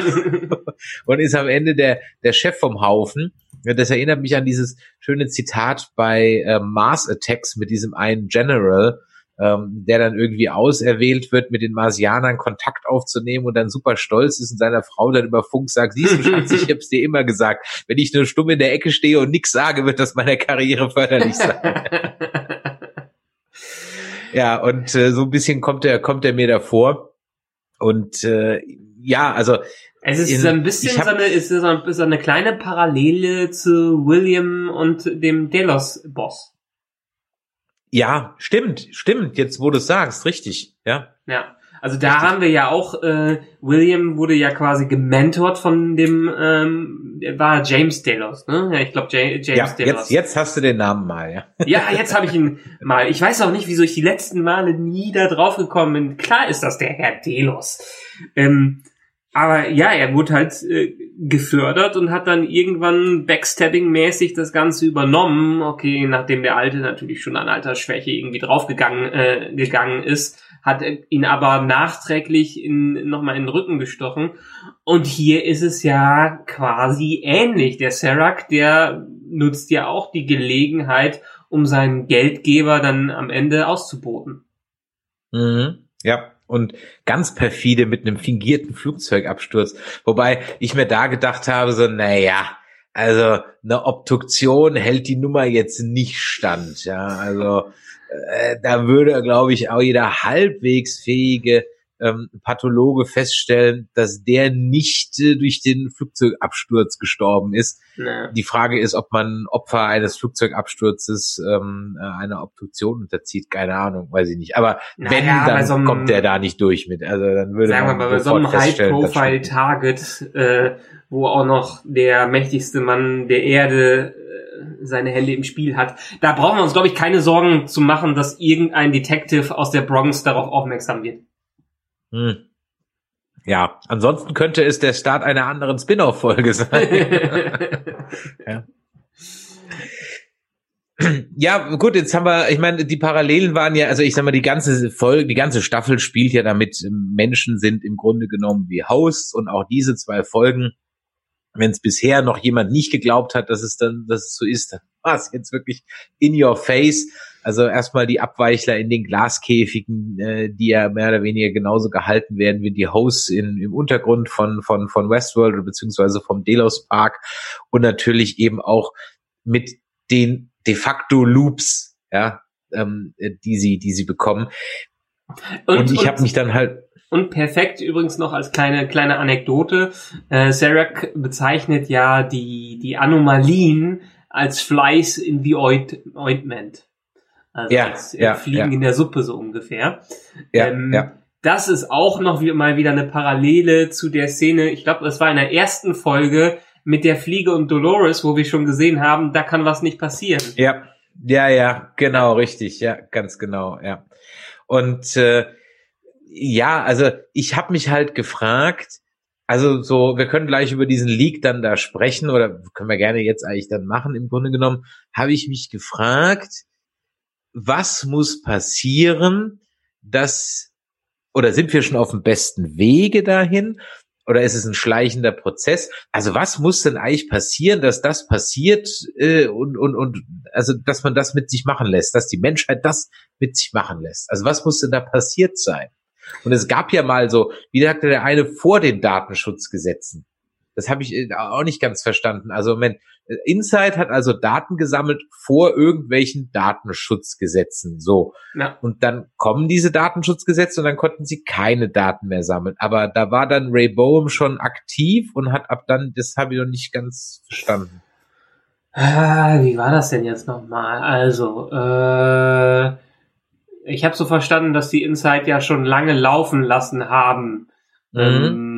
Und ist am Ende der, der Chef vom Haufen. Das erinnert mich an dieses schöne Zitat bei äh, Mars Attacks mit diesem einen General, ähm, der dann irgendwie auserwählt wird, mit den Marsianern Kontakt aufzunehmen und dann super stolz ist und seiner Frau dann über Funk sagt, siehst du, Schatz, ich [laughs] hab's dir immer gesagt, wenn ich nur stumm in der Ecke stehe und nichts sage, wird das meiner Karriere förderlich sein. [laughs] ja, und äh, so ein bisschen kommt er, kommt er mir davor. Und äh, ja, also es ist in, ein bisschen hab, so, eine, ist so eine, so eine kleine Parallele zu William und dem Delos-Boss. Ja, stimmt, stimmt. Jetzt, wo du sagst, richtig, ja. Ja. Also da Richtig. haben wir ja auch, äh, William wurde ja quasi gementort von dem, ähm, war James Delos, ne? Ja, ich glaube James ja, Delos. Jetzt, jetzt hast du den Namen mal, ja. Ja, jetzt habe ich ihn mal. Ich weiß auch nicht, wieso ich die letzten Male nie da drauf gekommen bin. Klar ist das der Herr Delos. Ähm, aber ja, er wurde halt äh, gefördert und hat dann irgendwann Backstabbing-mäßig das Ganze übernommen. Okay, nachdem der Alte natürlich schon an Altersschwäche irgendwie draufgegangen äh, gegangen ist, hat ihn aber nachträglich in, nochmal in den Rücken gestochen. Und hier ist es ja quasi ähnlich. Der Serac, der nutzt ja auch die Gelegenheit, um seinen Geldgeber dann am Ende auszuboten. Mhm. Ja, und ganz perfide mit einem fingierten Flugzeugabsturz. Wobei ich mir da gedacht habe, so, naja, also eine Obduktion hält die Nummer jetzt nicht stand. Ja, also äh, da würde, glaube ich, auch jeder halbwegs fähige ähm, Pathologe feststellen, dass der nicht äh, durch den Flugzeugabsturz gestorben ist. Nee. Die Frage ist, ob man Opfer eines Flugzeugabsturzes ähm, äh, einer Obduktion unterzieht. Keine Ahnung, weiß ich nicht. Aber naja, wenn, dann so einem, kommt der da nicht durch mit. Also dann würde sagen man wir mal, bei so einem High-Profile-Target, äh, wo auch noch der mächtigste Mann der Erde äh, seine Hände im Spiel hat. Da brauchen wir uns, glaube ich, keine Sorgen zu machen, dass irgendein Detective aus der Bronx darauf aufmerksam wird. Hm. Ja, ansonsten könnte es der Start einer anderen Spin-off-Folge sein. [laughs] ja. Ja, gut, jetzt haben wir, ich meine, die Parallelen waren ja, also ich sag mal, die ganze Folge, die ganze Staffel spielt ja damit, Menschen sind im Grunde genommen wie Hosts und auch diese zwei Folgen, wenn es bisher noch jemand nicht geglaubt hat, dass es dann, dass es so ist, dann war es jetzt wirklich in your face. Also erstmal die Abweichler in den Glaskäfigen, äh, die ja mehr oder weniger genauso gehalten werden wie die Hosts in, im Untergrund von, von, von Westworld beziehungsweise vom Delos Park und natürlich eben auch mit den de facto Loops, ja, ähm, die sie, die sie bekommen. Und, und ich habe mich dann halt und perfekt übrigens noch als kleine kleine Anekdote. Äh, Sarah bezeichnet ja die die Anomalien als Flies in the Ointment. Also ja, als ja, Fliegen ja. in der Suppe so ungefähr. Ja, ähm, ja. Das ist auch noch mal wieder eine Parallele zu der Szene, ich glaube, das war in der ersten Folge mit der Fliege und Dolores, wo wir schon gesehen haben, da kann was nicht passieren. Ja, ja, ja, genau, richtig, ja, ganz genau, ja. Und äh, ja, also ich habe mich halt gefragt, also so, wir können gleich über diesen Leak dann da sprechen oder können wir gerne jetzt eigentlich dann machen. Im Grunde genommen habe ich mich gefragt, was muss passieren, dass, oder sind wir schon auf dem besten Wege dahin? Oder ist es ein schleichender Prozess? Also was muss denn eigentlich passieren, dass das passiert äh, und, und, und also dass man das mit sich machen lässt, dass die Menschheit das mit sich machen lässt? Also was muss denn da passiert sein? Und es gab ja mal so, wie sagte der eine, vor den Datenschutzgesetzen. Das habe ich äh, auch nicht ganz verstanden. Also Moment, Insight hat also Daten gesammelt vor irgendwelchen Datenschutzgesetzen. So. Ja. Und dann kommen diese Datenschutzgesetze und dann konnten sie keine Daten mehr sammeln. Aber da war dann Ray Boehm schon aktiv und hat ab dann, das habe ich noch nicht ganz verstanden. Ah, wie war das denn jetzt nochmal? Also, äh, ich habe so verstanden, dass die Insight ja schon lange laufen lassen haben. Mhm. Ähm,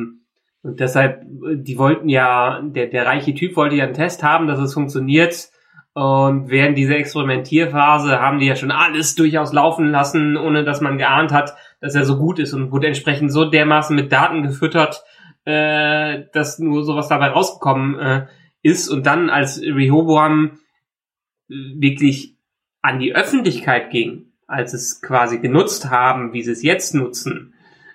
und deshalb, die wollten ja, der, der reiche Typ wollte ja einen Test haben, dass es funktioniert. Und während dieser Experimentierphase haben die ja schon alles durchaus laufen lassen, ohne dass man geahnt hat, dass er so gut ist und wurde entsprechend so dermaßen mit Daten gefüttert, äh, dass nur sowas dabei rausgekommen äh, ist. Und dann, als Rehoboam wirklich an die Öffentlichkeit ging, als es quasi genutzt haben, wie sie es jetzt nutzen,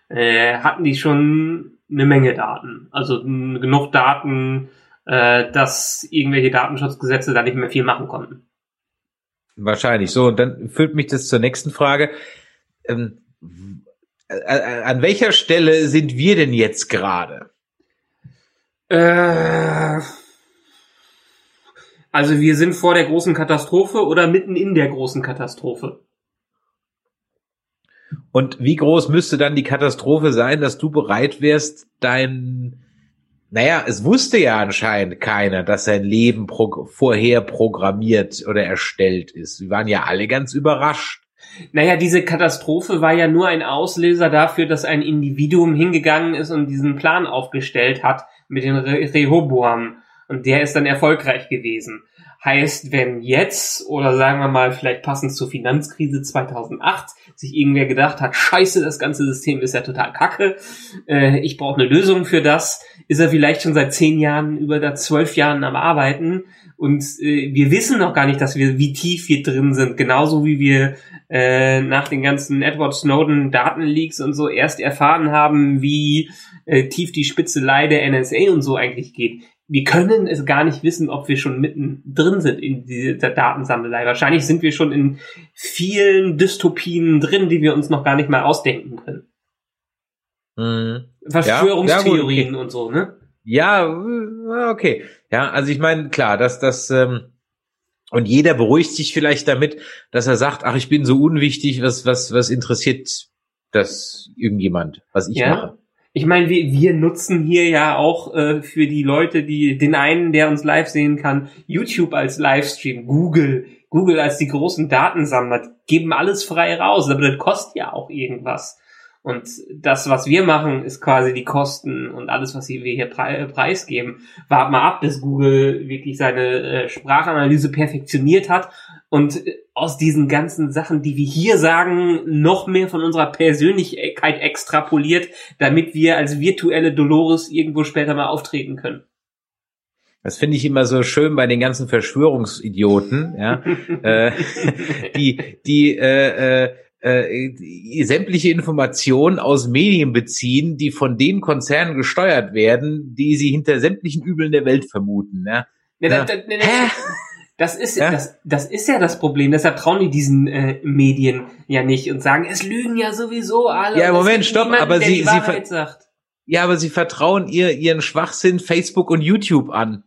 äh, hatten die schon eine Menge Daten. Also genug Daten, äh, dass irgendwelche Datenschutzgesetze da nicht mehr viel machen konnten. Wahrscheinlich so. Und dann führt mich das zur nächsten Frage. Ähm, an welcher Stelle sind wir denn jetzt gerade? Äh, also wir sind vor der großen Katastrophe oder mitten in der großen Katastrophe. Und wie groß müsste dann die Katastrophe sein, dass du bereit wärst, dein naja, es wusste ja anscheinend keiner, dass sein Leben pro vorher programmiert oder erstellt ist. Wir waren ja alle ganz überrascht. Naja, diese Katastrophe war ja nur ein Auslöser dafür, dass ein Individuum hingegangen ist und diesen Plan aufgestellt hat mit den Re Rehoboam. Und der ist dann erfolgreich gewesen. Heißt, wenn jetzt, oder sagen wir mal vielleicht passend zur Finanzkrise 2008, sich irgendwer gedacht hat, scheiße, das ganze System ist ja total kacke, äh, ich brauche eine Lösung für das, ist er vielleicht schon seit zehn Jahren, über da zwölf Jahren am Arbeiten und äh, wir wissen noch gar nicht, dass wir, wie tief wir drin sind, genauso wie wir äh, nach den ganzen Edward Snowden Datenleaks und so erst erfahren haben, wie äh, tief die Spitzelei der NSA und so eigentlich geht wir können es gar nicht wissen, ob wir schon mitten drin sind in dieser Datensammelei. Wahrscheinlich sind wir schon in vielen Dystopien drin, die wir uns noch gar nicht mal ausdenken können. Mhm. Verschwörungstheorien ja, ja, okay. und so, ne? Ja, äh, okay. Ja, also ich meine, klar, dass das ähm, und jeder beruhigt sich vielleicht damit, dass er sagt, ach, ich bin so unwichtig, was was was interessiert das irgendjemand, was ich ja. mache ich meine, wir, wir nutzen hier ja auch äh, für die Leute, die den einen, der uns live sehen kann, YouTube als Livestream, Google, Google als die großen Datensammler, geben alles frei raus, aber das kostet ja auch irgendwas. Und das, was wir machen, ist quasi die Kosten und alles, was wir hier preisgeben. Wart mal ab, bis Google wirklich seine äh, Sprachanalyse perfektioniert hat und äh, aus diesen ganzen Sachen, die wir hier sagen, noch mehr von unserer Persönlichkeit extrapoliert, damit wir als virtuelle Dolores irgendwo später mal auftreten können. Das finde ich immer so schön bei den ganzen Verschwörungsidioten, ja, [laughs] äh, die, die äh, äh, äh, sämtliche Informationen aus Medien beziehen, die von den Konzernen gesteuert werden, die sie hinter sämtlichen Übeln der Welt vermuten. Ja? Ja, ja. Da, da, da, das ist ja? das, das ist ja das Problem. Deshalb trauen die diesen äh, Medien ja nicht und sagen, es lügen ja sowieso alle. Ja, Moment, stopp, niemanden, aber sie, sie sagt. Ja, aber sie vertrauen ihr ihren Schwachsinn Facebook und YouTube an.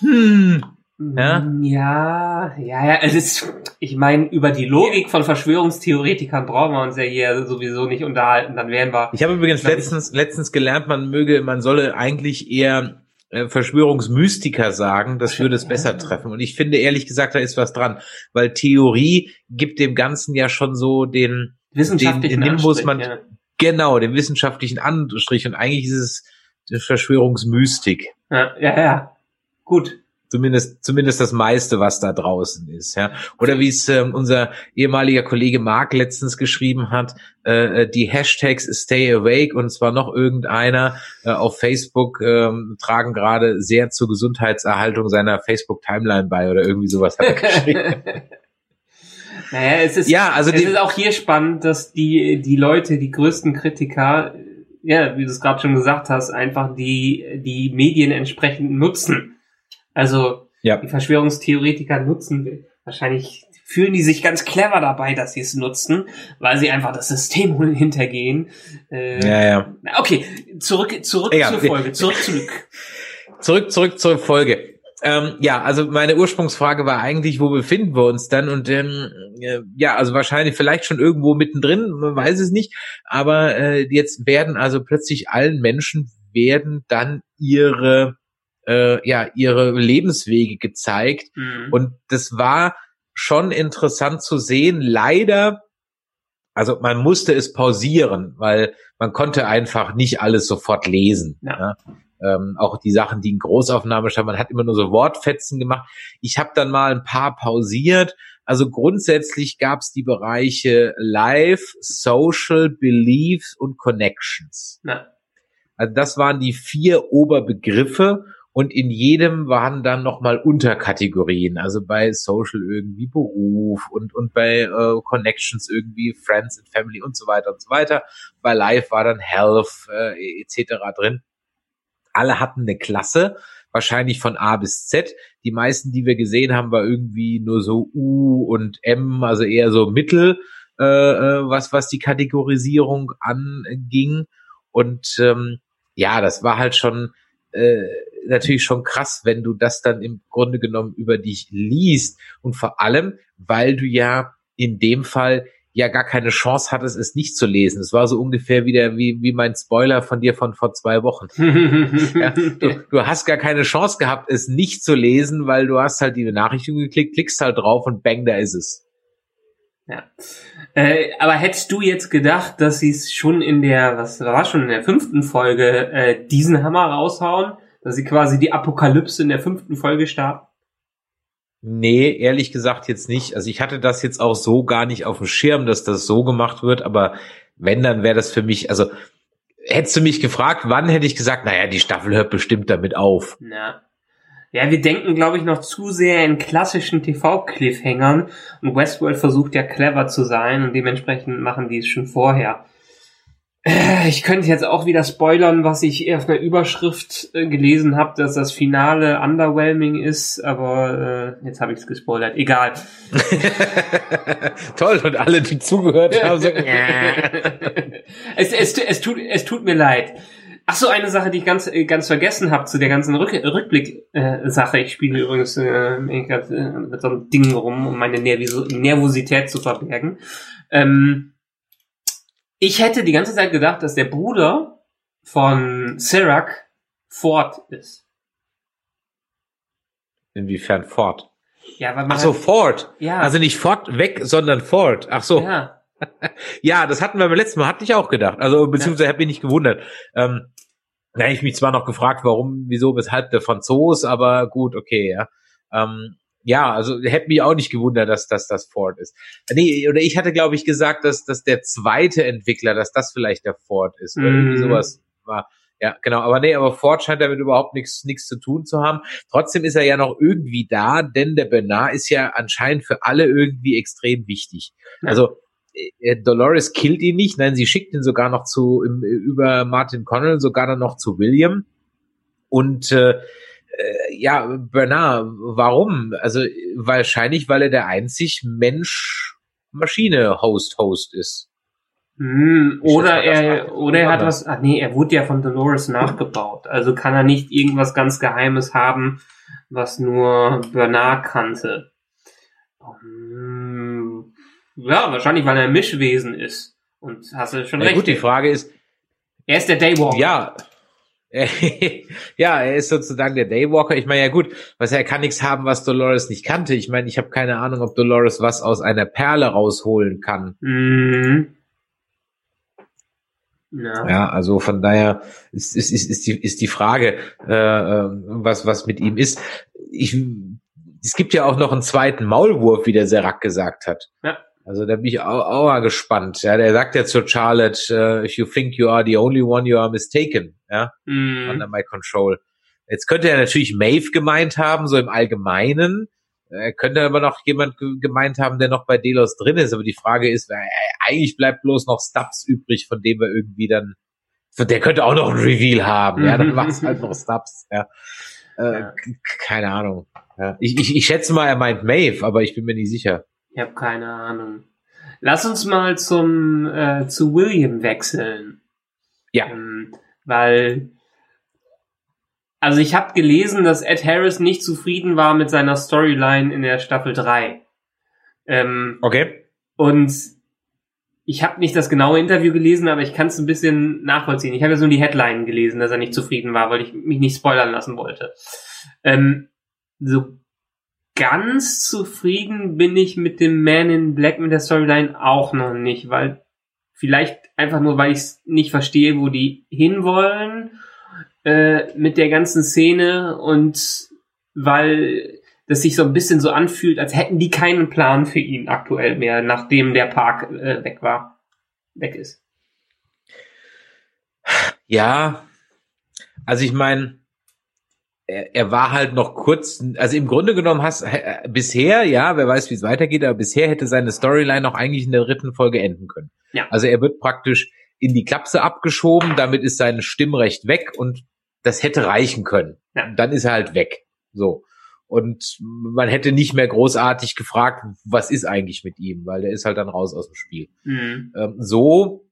Hm. Ja, mm, ja, ja, ja. Es ist, ich meine, über die Logik von Verschwörungstheoretikern brauchen wir uns ja hier sowieso nicht unterhalten. Dann wären wir. Ich habe übrigens letztens, letztens gelernt, man möge, man solle eigentlich eher Verschwörungsmystiker sagen, das würde es [laughs] besser treffen. Und ich finde ehrlich gesagt, da ist was dran, weil Theorie gibt dem Ganzen ja schon so den wissenschaftlichen den, den Nimbus, man ja. genau den wissenschaftlichen Anstrich und eigentlich ist es Verschwörungsmystik. Ja, ja, ja. Gut. Zumindest, zumindest das meiste, was da draußen ist, ja. Oder wie es ähm, unser ehemaliger Kollege Mark letztens geschrieben hat, äh, äh, die Hashtags Stay Awake und zwar noch irgendeiner äh, auf Facebook ähm, tragen gerade sehr zur Gesundheitserhaltung seiner Facebook-Timeline bei oder irgendwie sowas hat er geschrieben. [laughs] Naja, es ist, ja, also es ist auch hier spannend, dass die, die Leute, die größten Kritiker, ja, wie du es gerade schon gesagt hast, einfach die, die Medien entsprechend nutzen. Also ja. die Verschwörungstheoretiker nutzen wahrscheinlich fühlen die sich ganz clever dabei, dass sie es nutzen, weil sie einfach das System [laughs] hintergehen. Äh, ja, ja. Okay, zurück, zurück Egal. zur Folge, zurück, zurück. [laughs] zurück, zurück zur Folge. Ähm, ja, also meine Ursprungsfrage war eigentlich, wo befinden wir uns dann? Und ähm, äh, ja, also wahrscheinlich vielleicht schon irgendwo mittendrin, man weiß es nicht. Aber äh, jetzt werden also plötzlich allen Menschen werden dann ihre äh, ja ihre Lebenswege gezeigt mhm. und das war schon interessant zu sehen. Leider, also man musste es pausieren, weil man konnte einfach nicht alles sofort lesen. Ja. ja. Ähm, auch die Sachen, die in Großaufnahme standen, man hat immer nur so Wortfetzen gemacht. Ich habe dann mal ein paar pausiert. Also grundsätzlich gab es die Bereiche Life, Social, Beliefs und Connections. Ja. Also das waren die vier Oberbegriffe und in jedem waren dann nochmal Unterkategorien. Also bei Social irgendwie Beruf und, und bei äh, Connections irgendwie Friends and Family und so weiter und so weiter. Bei Life war dann Health äh, etc. drin. Alle hatten eine Klasse, wahrscheinlich von A bis Z. Die meisten, die wir gesehen haben, war irgendwie nur so U und M, also eher so Mittel, äh, äh was, was die Kategorisierung anging. Und ähm, ja, das war halt schon äh, natürlich schon krass, wenn du das dann im Grunde genommen über dich liest und vor allem, weil du ja in dem Fall ja gar keine Chance hattest, es nicht zu lesen. Es war so ungefähr wie, der, wie, wie mein Spoiler von dir von vor zwei Wochen. [laughs] ja, du, du, hast gar keine Chance gehabt, es nicht zu lesen, weil du hast halt die Benachrichtigung geklickt, klickst halt drauf und bang, da ist es. Ja. Äh, aber hättest du jetzt gedacht, dass sie es schon in der, was war schon in der fünften Folge, äh, diesen Hammer raushauen? Dass sie quasi die Apokalypse in der fünften Folge starten? Nee, ehrlich gesagt jetzt nicht. Also ich hatte das jetzt auch so gar nicht auf dem Schirm, dass das so gemacht wird, aber wenn, dann wäre das für mich, also hättest du mich gefragt, wann hätte ich gesagt, naja, die Staffel hört bestimmt damit auf. Ja. Ja, wir denken, glaube ich, noch zu sehr in klassischen TV-Cliffhängern und Westworld versucht ja clever zu sein und dementsprechend machen die es schon vorher. Äh, ich könnte jetzt auch wieder spoilern, was ich auf einer Überschrift äh, gelesen habe, dass das Finale underwhelming ist, aber äh, jetzt habe ich es gespoilert. Egal. [laughs] Toll, und alle, die zugehört [laughs] haben, sagen, [laughs] es, es, es, tut, es tut mir leid. Ach so, eine Sache, die ich ganz äh, ganz vergessen habe zu der ganzen Rück Rückblick-Sache. Ich spiele übrigens äh, mit so einem Ding rum, um meine Nervosität zu verbergen. Ähm, ich hätte die ganze Zeit gedacht, dass der Bruder von Sirac Ford ist. Inwiefern Ford? Ja, weil man Ach so, Ford. Ja. Also nicht Ford weg, sondern Ford. Ach so. Ja. [laughs] ja, das hatten wir beim letzten Mal, hatte ich auch gedacht. Also, beziehungsweise ja. habe ich nicht gewundert. Ähm, da habe ich mich zwar noch gefragt, warum, wieso, weshalb der Franzos, aber gut, okay, ja. Ähm, ja, also hätte mich auch nicht gewundert, dass, dass das Ford ist. Nee, oder ich hatte, glaube ich, gesagt, dass, dass der zweite Entwickler, dass das vielleicht der Ford ist. Oder irgendwie Mhm. sowas war. Ja, genau. Aber nee, aber Ford scheint damit überhaupt nichts nichts zu tun zu haben. Trotzdem ist er ja noch irgendwie da, denn der Bernard ist ja anscheinend für alle irgendwie extrem wichtig. Ja. Also äh, Dolores killt ihn nicht, nein, sie schickt ihn sogar noch zu im, über Martin Connell sogar dann noch zu William. Und äh, äh, ja, Bernard, warum? Also wahrscheinlich, weil er der einzig Mensch-Maschine-Host-Host ist. Schätze oder er, oder er hat was, ach nee, er wurde ja von Dolores nachgebaut. Also kann er nicht irgendwas ganz Geheimes haben, was nur Bernard kannte. Hm, ja, wahrscheinlich, weil er ein Mischwesen ist. Und hast du schon Na recht. gut, die Frage ist, er ist der Daywalker. ja, [laughs] ja, er ist sozusagen der Daywalker. Ich meine, ja gut, was er kann nichts haben, was Dolores nicht kannte. Ich meine, ich habe keine Ahnung, ob Dolores was aus einer Perle rausholen kann. Mhm. Ja. Ja, also von daher ist, ist, ist, ist, die, ist die Frage, äh, äh, was, was mit ihm ist. Ich, es gibt ja auch noch einen zweiten Maulwurf, wie der Serac gesagt hat. Ja. Also da bin ich auch, auch mal gespannt. Ja, der sagt ja zu Charlotte, uh, if you think you are the only one, you are mistaken. Ja, Mhm. under my control. Jetzt könnte er natürlich Maeve gemeint haben, so im Allgemeinen. Er könnte aber noch jemand ge- gemeint haben, der noch bei Delos drin ist. Aber die Frage ist, äh, eigentlich bleibt bloß noch Stubbs übrig, von dem wir irgendwie dann, der könnte auch noch ein Reveal haben. Ja, dann Mhm. macht's halt noch Stubbs. Ja. Äh, Ja. Keine Ahnung. Ja. Ich, ich, ich schätze mal, er meint Maeve, aber ich bin mir nicht sicher. Ich habe keine Ahnung. Lass uns mal zum äh, zu William wechseln. Ja. Ähm, weil also ich habe gelesen, dass Ed Harris nicht zufrieden war mit seiner Storyline in der Staffel 3. Ähm, Okay. und ich habe nicht das genaue Interview gelesen, aber ich kann es ein bisschen nachvollziehen. Ich habe ja so die Headline gelesen, dass er nicht zufrieden war, weil ich mich nicht spoilern lassen wollte. Ähm, so ganz zufrieden bin ich mit dem Man in Black mit der Storyline auch noch nicht, weil vielleicht einfach nur, weil ich nicht verstehe, wo die hinwollen äh, mit der ganzen Szene und weil das sich so ein bisschen so anfühlt, als hätten die keinen Plan für ihn aktuell mehr, nachdem der Park äh, weg war, weg ist. Ja, also ich meine, er, er war halt noch kurz, also im Grunde genommen hast äh, bisher, ja, wer weiß, wie es weitergeht, aber bisher hätte seine Storyline noch eigentlich in der dritten Folge enden können. Ja. Also er wird praktisch in die Klapse abgeschoben, damit ist sein Stimmrecht weg und das hätte reichen können. Ja. Dann ist er halt weg. So. Und man hätte nicht mehr großartig gefragt, was ist eigentlich mit ihm, weil der ist halt dann raus aus dem Spiel. Mhm. Ähm, so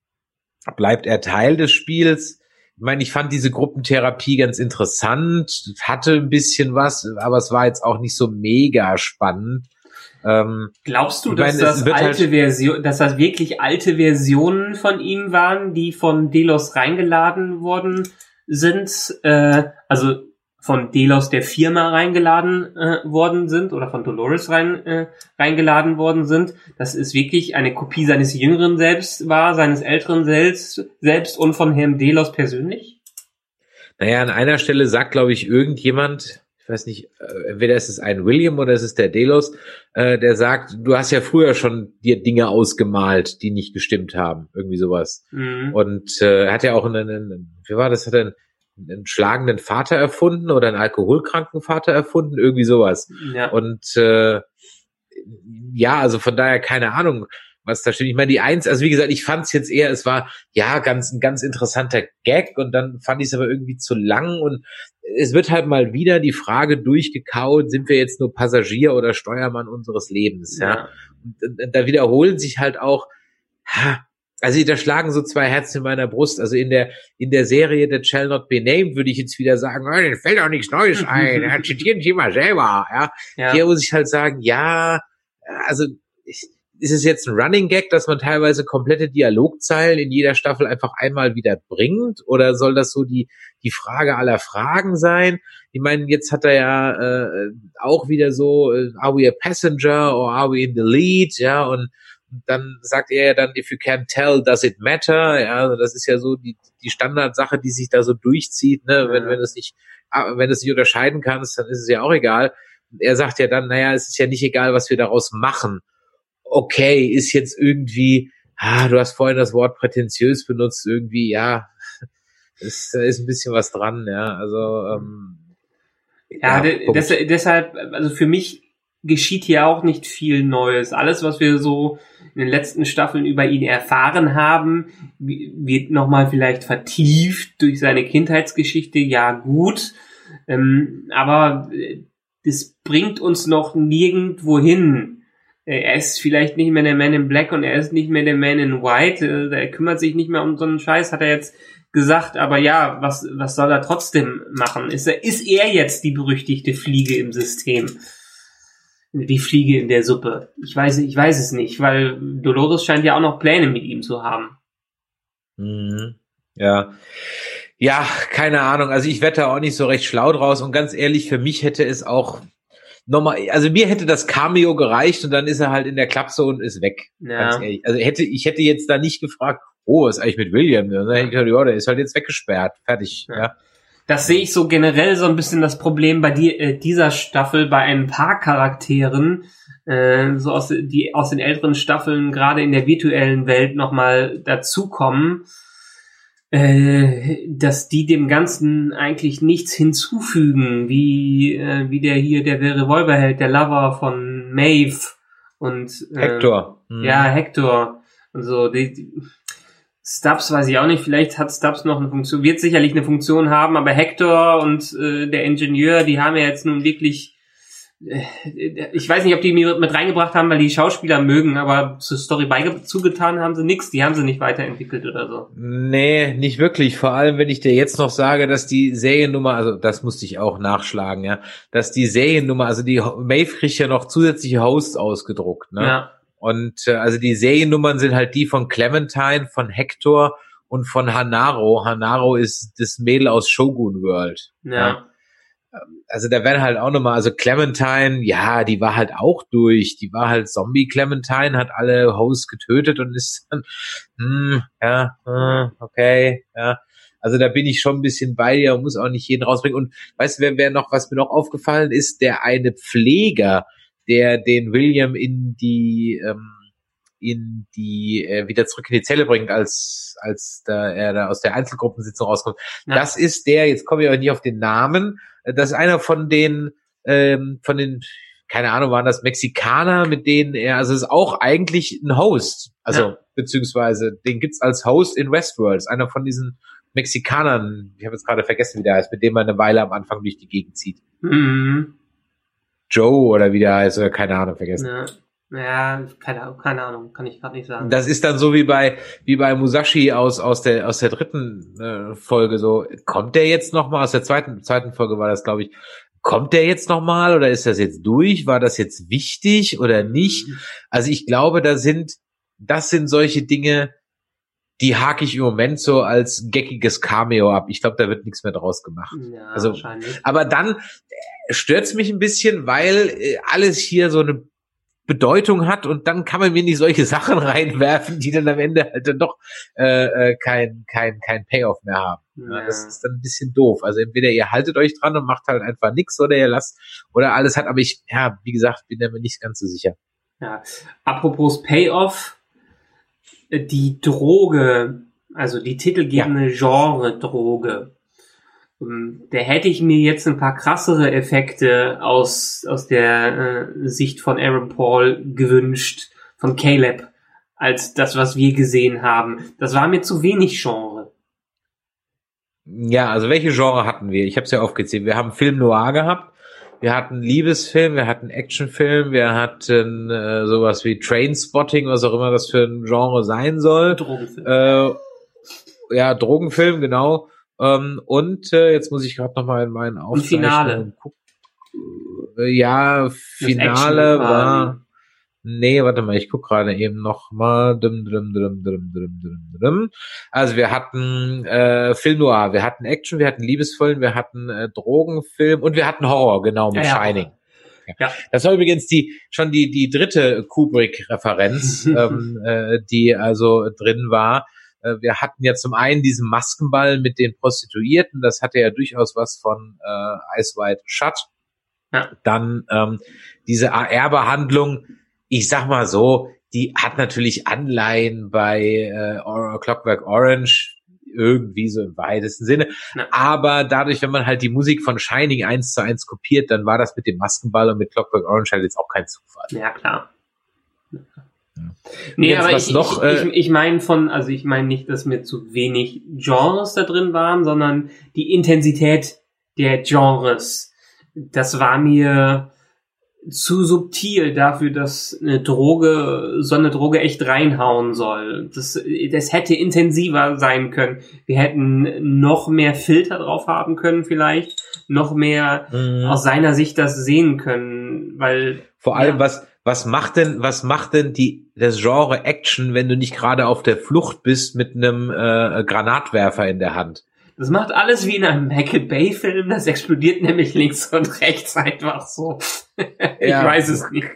bleibt er Teil des Spiels. Ich meine, ich fand diese Gruppentherapie ganz interessant, hatte ein bisschen was, aber es war jetzt auch nicht so mega spannend. Ähm, Glaubst du, dass meine, das wird alte halt- Version, dass das wirklich alte Versionen von ihm waren, die von Delos reingeladen worden sind? Äh, also von Delos der Firma reingeladen äh, worden sind oder von Dolores rein, äh, reingeladen worden sind, dass es wirklich eine Kopie seines Jüngeren selbst war, seines älteren selbst, selbst und von Herrn Delos persönlich? Naja, an einer Stelle sagt, glaube ich, irgendjemand, ich weiß nicht, äh, entweder ist es ein William oder ist es der Delos, äh, der sagt, du hast ja früher schon dir Dinge ausgemalt, die nicht gestimmt haben. Irgendwie sowas. Mhm. Und äh, er hat ja auch einen, einen wie war das, hat er einen, einen schlagenden Vater erfunden oder einen alkoholkranken Vater erfunden, irgendwie sowas. ja. Und äh, ja, also von daher keine Ahnung, was da steht. Ich meine, die Eins, also wie gesagt, ich fand es jetzt eher, es war ja ganz ein ganz interessanter Gag und dann fand ich es aber irgendwie zu lang und es wird halt mal wieder die Frage durchgekaut, sind wir jetzt nur Passagier oder Steuermann unseres Lebens, ja? Und, und da wiederholen sich halt auch, ha, also da schlagen so zwei Herzen in meiner Brust. Also in der in der Serie The Shall Not Be Named würde ich jetzt wieder sagen, oh, denen fällt auch nichts Neues [laughs] ein. Ja, zitieren Sie mal selber. Ja, ja. hier muss ich halt sagen, ja, also ich, ist es jetzt ein Running Gag, dass man teilweise komplette Dialogzeilen in jeder Staffel einfach einmal wieder bringt? Oder soll das so die, die Frage aller Fragen sein? Ich meine, jetzt hat er ja äh, auch wieder so, äh, are we a passenger or are we in the lead? Ja, und dann sagt er ja dann, if you can't tell, does it matter? Ja, also das ist ja so die, die Standardsache, die sich da so durchzieht, ne? Wenn, Ja. wenn du es nicht, ah, wenn du es nicht unterscheiden kannst, dann ist es ja auch egal. Und er sagt ja dann, naja, es ist ja nicht egal, was wir daraus machen. Okay, ist jetzt irgendwie, ah, du hast vorhin das Wort prätentiös benutzt, irgendwie, ja, [laughs] ist, da ist ein bisschen was dran, ja. Also, ähm, Ja, Punkt. des, deshalb, also für mich geschieht hier auch nicht viel Neues. Alles, was wir so in den letzten Staffeln über ihn erfahren haben, wi- wird nochmal vielleicht vertieft durch seine Kindheitsgeschichte. Ja, gut. Ähm, aber äh, das bringt uns noch nirgendwo hin. Äh, Er ist vielleicht nicht mehr der Man in Black und er ist nicht mehr der Man in White. Äh, Er kümmert sich nicht mehr um so einen Scheiß, hat er jetzt gesagt, aber ja, was, was soll er trotzdem machen? Ist er, ist er jetzt die berüchtigte Fliege im System? Die Fliege in der Suppe. Ich weiß, ich weiß es nicht, weil Dolores scheint ja auch noch Pläne mit ihm zu haben. Mhm. Ja. Ja, keine Ahnung. Also ich wette auch nicht so recht schlau draus. Und ganz ehrlich, für mich hätte es auch nochmal, also mir hätte das Cameo gereicht und dann ist er halt in der Klapse und ist weg. Ganz Ja. ehrlich. Also hätte, ich hätte jetzt da nicht gefragt, oh, was ist eigentlich mit William? Und dann hätte ich gesagt, ja, der ist halt jetzt weggesperrt. Fertig. Ja. Ja. Das sehe ich so generell so ein bisschen das Problem bei dir, äh, dieser Staffel, bei ein paar Charakteren, äh, so aus, die aus den älteren Staffeln gerade in der virtuellen Welt nochmal dazukommen, äh, dass die dem Ganzen eigentlich nichts hinzufügen, wie, äh, wie der hier, der Revolverheld, der Lover von Maeve und äh, Hector. Mhm. ja, Hector und so. Die, die, Stubbs weiß ich auch nicht, vielleicht hat Stubbs noch eine Funktion, wird sicherlich eine Funktion haben, aber Hector und äh, der Ingenieur, die haben ja jetzt nun wirklich, äh, ich weiß nicht, ob die mir mit reingebracht haben, weil die Schauspieler mögen, aber zur Story zugetan haben sie nichts, die haben sie nicht weiterentwickelt oder so. Nee, nicht wirklich. Vor allem, wenn ich dir jetzt noch sage, dass die Seriennummer, also das musste ich auch nachschlagen, ja, dass die Seriennummer, also die Maeve kriegt ja noch zusätzliche Hosts ausgedruckt, ne? Ja, Und äh, also die Seriennummern sind halt die von Clementine, von Hector und von Hanaro. Hanaro ist das Mädel aus Shogun World. ja, Also da werden halt auch nochmal, also Clementine, ja, die war halt auch durch. Die war halt Zombie Clementine, hat alle Hosts getötet und ist dann, hm, ja, hm, okay, ja. Also da bin ich schon ein bisschen bei dir und muss auch nicht jeden rausbringen. Und weißt du, wer, wer noch, was mir noch aufgefallen ist, der eine Pfleger, der den William in die, ähm, in die, äh, wieder zurück in die Zelle bringt, als, als da er da aus der Einzelgruppensitzung rauskommt. Ja. Das ist der, jetzt komme ich aber nicht auf den Namen, äh, das ist einer von den, ähm, von den, keine Ahnung, waren das Mexikaner, mit denen er, also ist auch eigentlich ein Host, also Ja. beziehungsweise den gibt's als Host in Westworld, ist einer von diesen Mexikanern, ich habe jetzt gerade vergessen, wie der heißt, mit dem man eine Weile am Anfang durch die Gegend zieht. mhm. Joe oder wie der heißt, oder keine Ahnung, vergessen. ja, ja keine, keine Ahnung, kann ich gerade nicht sagen. Das ist dann so wie bei wie bei Musashi aus aus der aus der dritten äh, Folge so kommt der jetzt noch mal aus der zweiten zweiten Folge war das glaube ich kommt der jetzt nochmal oder ist das jetzt durch? War das jetzt wichtig oder nicht? Also ich glaube, da sind, das sind solche Dinge, die hake ich im Moment so als geckiges Cameo ab. Ich glaube, da wird nichts mehr draus gemacht. Ja, also, wahrscheinlich. aber dann stört's mich ein bisschen, weil äh, alles hier so eine Bedeutung hat und dann kann man mir nicht solche [laughs] Sachen reinwerfen, die dann am Ende halt dann doch äh, äh, kein, kein, kein Payoff mehr haben. Ja. Ja. Das ist dann ein bisschen doof. Also entweder ihr haltet euch dran und macht halt einfach nix oder ihr lasst oder alles hat, aber ich, ja, wie gesagt, bin da mir nicht ganz so sicher. Ja. Apropos Payoff, äh, die Droge, also die titelgebende Genre-Droge. Ähm, Da hätte ich mir jetzt ein paar krassere Effekte aus, aus der äh, Sicht von Aaron Paul gewünscht, von Caleb, als das, was wir gesehen haben. Das war mir zu wenig Genre. Ja, also welche Genre hatten wir? Ich habe es ja aufgezählt. Wir haben Film Noir gehabt, wir hatten Liebesfilm, wir hatten Actionfilm, wir hatten äh, sowas wie Trainspotting, was auch immer das für ein Genre sein soll. Drogenfilm. Äh, ja, Drogenfilm, genau. Ähm, und äh, jetzt muss ich gerade noch mal in meinen Aufzeichnungen gucken. Äh, Ja, Finale war. Nee, warte mal, ich guck gerade eben noch mal. Dum, dum, dum, dum, dum, dum, dum. Also wir hatten äh, Film Noir, wir hatten Action, wir hatten Liebesfilm, wir hatten äh, Drogenfilm und wir hatten Horror, genau, mit Ja, ja. Shining. Ja. Das war übrigens die schon die die dritte Kubrick-Referenz, [laughs] ähm, äh, die also drin war. Äh, Wir hatten ja zum einen diesen Maskenball mit den Prostituierten, das hatte ja durchaus was von äh, Ice White Shut. Ja. Dann ähm, diese AR-Behandlung, ich sag mal so, die hat natürlich Anleihen bei äh, Or Clockwork Orange irgendwie so im weitesten Sinne. Ja. Aber dadurch, wenn man halt die Musik von Shining eins zu eins kopiert, dann war das mit dem Maskenball und mit Clockwork Orange halt jetzt auch kein Zufall. Ja, klar. Ja. Nee, aber ich, noch, ich, äh, ich, ich meine von, also ich meine nicht, dass mir zu wenig Genres da drin waren, sondern die Intensität der Genres. Das war mir zu subtil dafür, dass eine Droge, so eine Droge echt reinhauen soll. Das, das hätte intensiver sein können. Wir hätten noch mehr Filter drauf haben können vielleicht, noch mehr Mhm. aus seiner Sicht das sehen können, weil Vor allem, Ja. was, was macht denn, was macht denn die, das Genre Action, wenn du nicht gerade auf der Flucht bist mit einem äh, Granatwerfer in der Hand? Das macht alles wie in einem Michael Bay Film, das explodiert nämlich links und rechts einfach so. [laughs] ich Ja. weiß es nicht.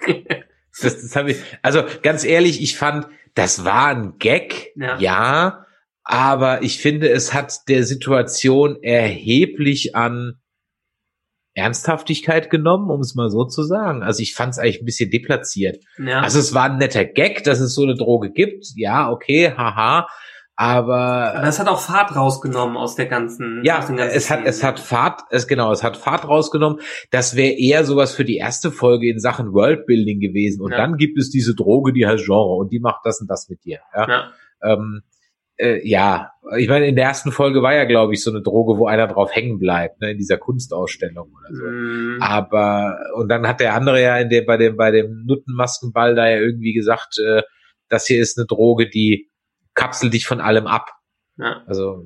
Das, das hab ich, also ganz ehrlich, ich fand, das war ein Gag, Ja. ja, aber ich finde, es hat der Situation erheblich an Ernsthaftigkeit genommen, um es mal so zu sagen. Also ich fand es eigentlich ein bisschen deplatziert. Ja. Also es war ein netter Gag, dass es so eine Droge gibt. Ja, okay, haha. Aber Aber das hat auch Fahrt rausgenommen aus der ganzen. ja, ganzen es hat, Szenen. es hat Fahrt, es genau, es hat Fahrt rausgenommen. Das wäre eher sowas für die erste Folge in Sachen Worldbuilding gewesen. Und Ja. dann gibt es diese Droge, die heißt Genre und die macht das und das mit dir. Ja, Ja. ähm, äh, ja. ich meine, in der ersten Folge war ja, glaube ich, so eine Droge, wo einer drauf hängen bleibt, ne, in dieser Kunstausstellung oder so. Mm, Aber und dann hat der andere ja in dem bei dem bei dem Nuttenmaskenball da ja irgendwie gesagt, äh, das hier ist eine Droge, die kapselt dich von allem ab. ja. Also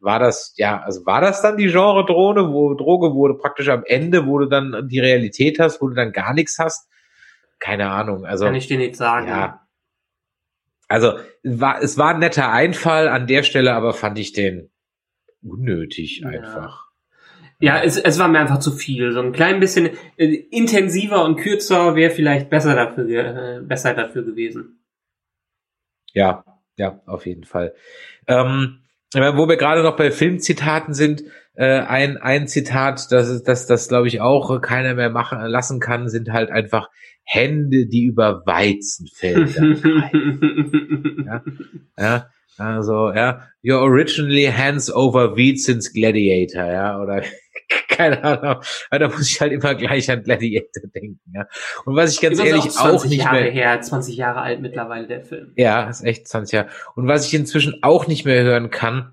war das ja, also war das dann die Genre Drohne, wo Droge wurde praktisch am Ende, wo du dann die Realität hast, wo du dann gar nichts hast? Keine Ahnung. Also Kann ich dir nicht sagen. ja. Also war, es war ein netter Einfall an der Stelle, aber fand ich den unnötig Ja. einfach. Ja, es, es war mir einfach zu viel. So ein klein bisschen äh, intensiver und kürzer wäre vielleicht besser dafür, äh, besser dafür gewesen. Ja, ja, auf jeden Fall. Ähm, wo wir gerade noch bei Filmzitaten sind, äh, ein, ein Zitat, das das, das glaube ich auch keiner mehr machen lassen kann, sind halt einfach Hände, die über Weizenfelder. [laughs] Ja. Ja, also, ja, you're originally hands over wheat since Gladiator, ja, oder [laughs] keine Ahnung, da muss ich halt immer gleich an Gladiator denken, ja. Und was ich ganz Übrigens ehrlich auch auch 20 nicht Jahre mehr, her, 20 Jahre alt mittlerweile der Film. ja, ist echt 20 Jahre. Und was ich inzwischen auch nicht mehr hören kann,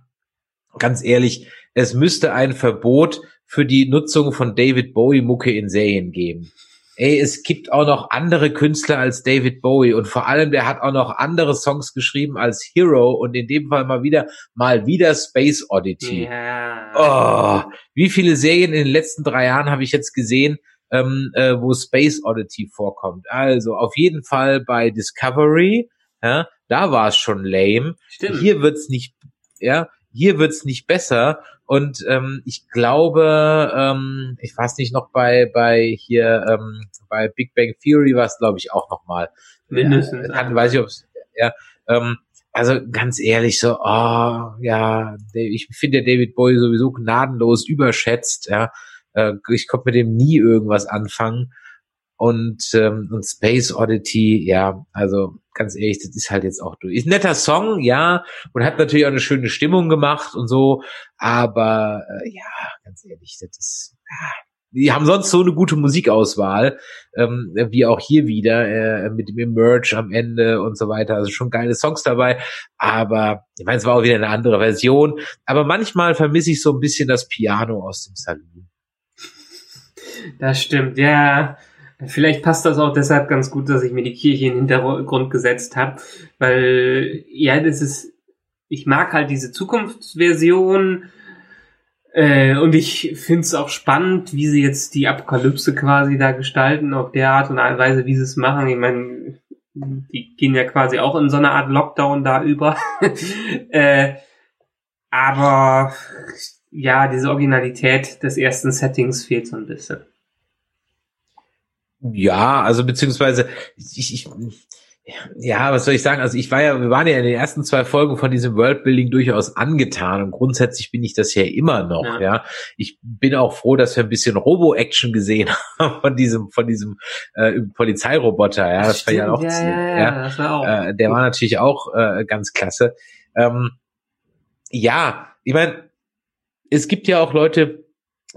ganz ehrlich, es müsste ein Verbot für die Nutzung von David Bowie Mucke in Serien geben. ey, es gibt auch noch andere Künstler als David Bowie und vor allem der hat auch noch andere Songs geschrieben als Hero und in dem Fall mal wieder, mal wieder Space Oddity. Ja. Oh, wie viele Serien in den letzten drei Jahren habe ich jetzt gesehen, ähm, äh, wo Space Oddity vorkommt? Also auf jeden Fall bei Discovery, ja, da war es schon lame. Stimmt. Hier wird's nicht, ja, hier wird's nicht besser. Und ähm, ich glaube, ähm, ich weiß nicht noch bei bei hier ähm, bei Big Bang Theory war es glaube ich auch noch mal. Mindestens. Ja, kann, weiß ich ob's, ja. Ähm, also ganz ehrlich so, oh, ja, ich finde David Bowie sowieso gnadenlos überschätzt. Ja, äh, ich konnte mit dem nie irgendwas anfangen. Und ähm, und Space Oddity, ja, also ganz ehrlich, das ist halt jetzt auch durch. Ist ein netter Song, ja, und hat natürlich auch eine schöne Stimmung gemacht und so, aber äh, ja, ganz ehrlich, das ist, ja, die haben sonst so eine gute Musikauswahl, ähm, wie auch hier wieder, äh, mit dem Merch am Ende und so weiter. Also schon geile Songs dabei, aber ich meine, es war auch wieder eine andere Version. Aber manchmal vermisse ich so ein bisschen das Piano aus dem Saloon. Das stimmt, ja. Vielleicht passt das auch deshalb ganz gut, dass ich mir die Kirche in den Hintergrund gesetzt habe, weil ja, das ist, ich mag halt diese Zukunftsversion äh, und ich finde es auch spannend, wie sie jetzt die Apokalypse quasi da gestalten, auf der Art und Weise, wie sie es machen. Ich meine, die gehen ja quasi auch in so eine Art Lockdown da über. [laughs] äh, aber ja, diese Originalität des ersten Settings fehlt so ein bisschen. Ja, also beziehungsweise ich, ich ja, was soll ich sagen? Also ich war ja, wir waren ja in den ersten zwei Folgen von diesem Worldbuilding durchaus angetan und grundsätzlich bin ich das ja immer noch, ja. ja. Ich bin auch froh, dass wir ein bisschen Robo-Action gesehen [laughs] haben von diesem, von diesem äh, Polizeiroboter, ja. Das Stimmt, war ja auch, ja, ja, ja, das war auch äh, der war natürlich auch äh, ganz klasse. Ähm, ja, ich meine, es gibt ja auch Leute,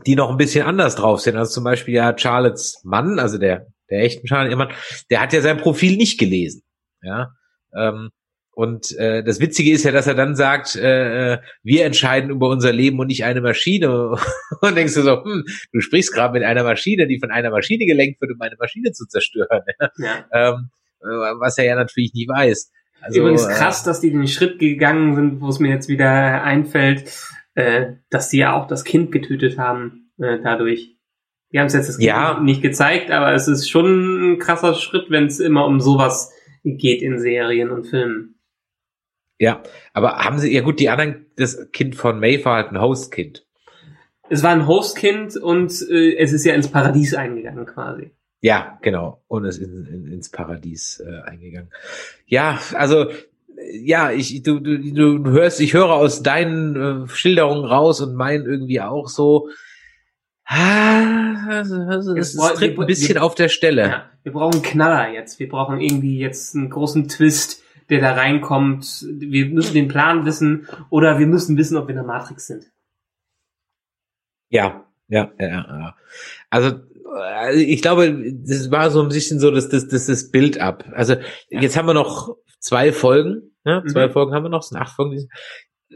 die noch ein bisschen anders drauf sind. Also zum Beispiel ja Charlottes Mann, also der, der echten Charlotte Mann, der hat ja sein Profil nicht gelesen. Ja. Ähm, und äh, das Witzige ist ja, dass er dann sagt, äh, äh wir entscheiden über unser Leben und nicht eine Maschine. [laughs] Und denkst du so, hm, du sprichst gerade mit einer Maschine, die von einer Maschine gelenkt wird, um eine Maschine zu zerstören. [laughs] Ja. Ähm, äh, was er ja natürlich nicht weiß. Also, Übrigens krass, dass die den Schritt gegangen sind, wo es mir jetzt wieder einfällt, äh, dass die ja auch das Kind getötet haben äh, dadurch. Die haben es jetzt das kind Ja. nicht gezeigt, aber es ist schon ein krasser Schritt, wenn es immer um sowas geht in Serien und Filmen. Ja, aber haben sie, ja gut, die anderen, das Kind von Maeve war halt ein Hostkind. Es war ein Hostkind und äh, es ist ja ins Paradies eingegangen quasi. Ja, genau. Und ist in, in, ins Paradies äh, eingegangen. Ja, also ja, ich du, du, du hörst, ich höre aus deinen äh, Schilderungen raus und meinen irgendwie auch so. Ah, also, also, es tritt ein bisschen wir- auf der Stelle. Ja, wir brauchen Knaller jetzt. Wir brauchen irgendwie jetzt einen großen Twist, der da reinkommt. Wir müssen den Plan wissen oder wir müssen wissen, ob wir in der Matrix sind. Ja, ja, ja, ja. Also, äh, ich glaube, das war so ein bisschen so das, das, das, das Bild ab. Also, Ja. jetzt haben wir noch zwei Folgen, ne? Zwei Mhm. Folgen haben wir noch, es sind acht Folgen.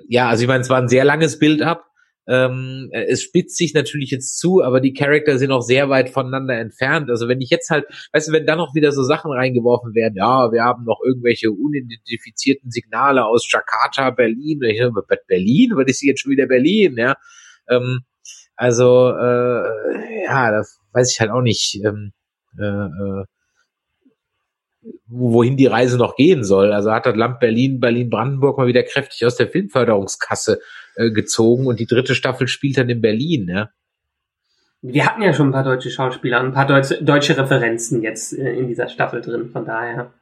Ja, also ich meine, es war ein sehr langes Bild ab. Ähm, äh, es spitzt sich natürlich jetzt zu, aber die Charakter sind auch sehr weit voneinander entfernt. Also wenn ich jetzt halt, weißt du, wenn da noch wieder so Sachen reingeworfen werden, ja, wir haben noch irgendwelche unidentifizierten Signale aus Jakarta, Berlin, ich, Berlin, was ist jetzt schon wieder Berlin, ja? Ähm, also äh, ja, das weiß ich halt auch nicht, ähm, äh, äh, wohin die Reise noch gehen soll. Also hat das Land Berlin, Berlin-Brandenburg mal wieder kräftig aus der Filmförderungskasse äh, gezogen und die dritte Staffel spielt dann in Berlin, ja. Wir hatten ja schon ein paar deutsche Schauspieler und ein paar deutsche, deutsche Referenzen jetzt äh, in dieser Staffel drin, von daher.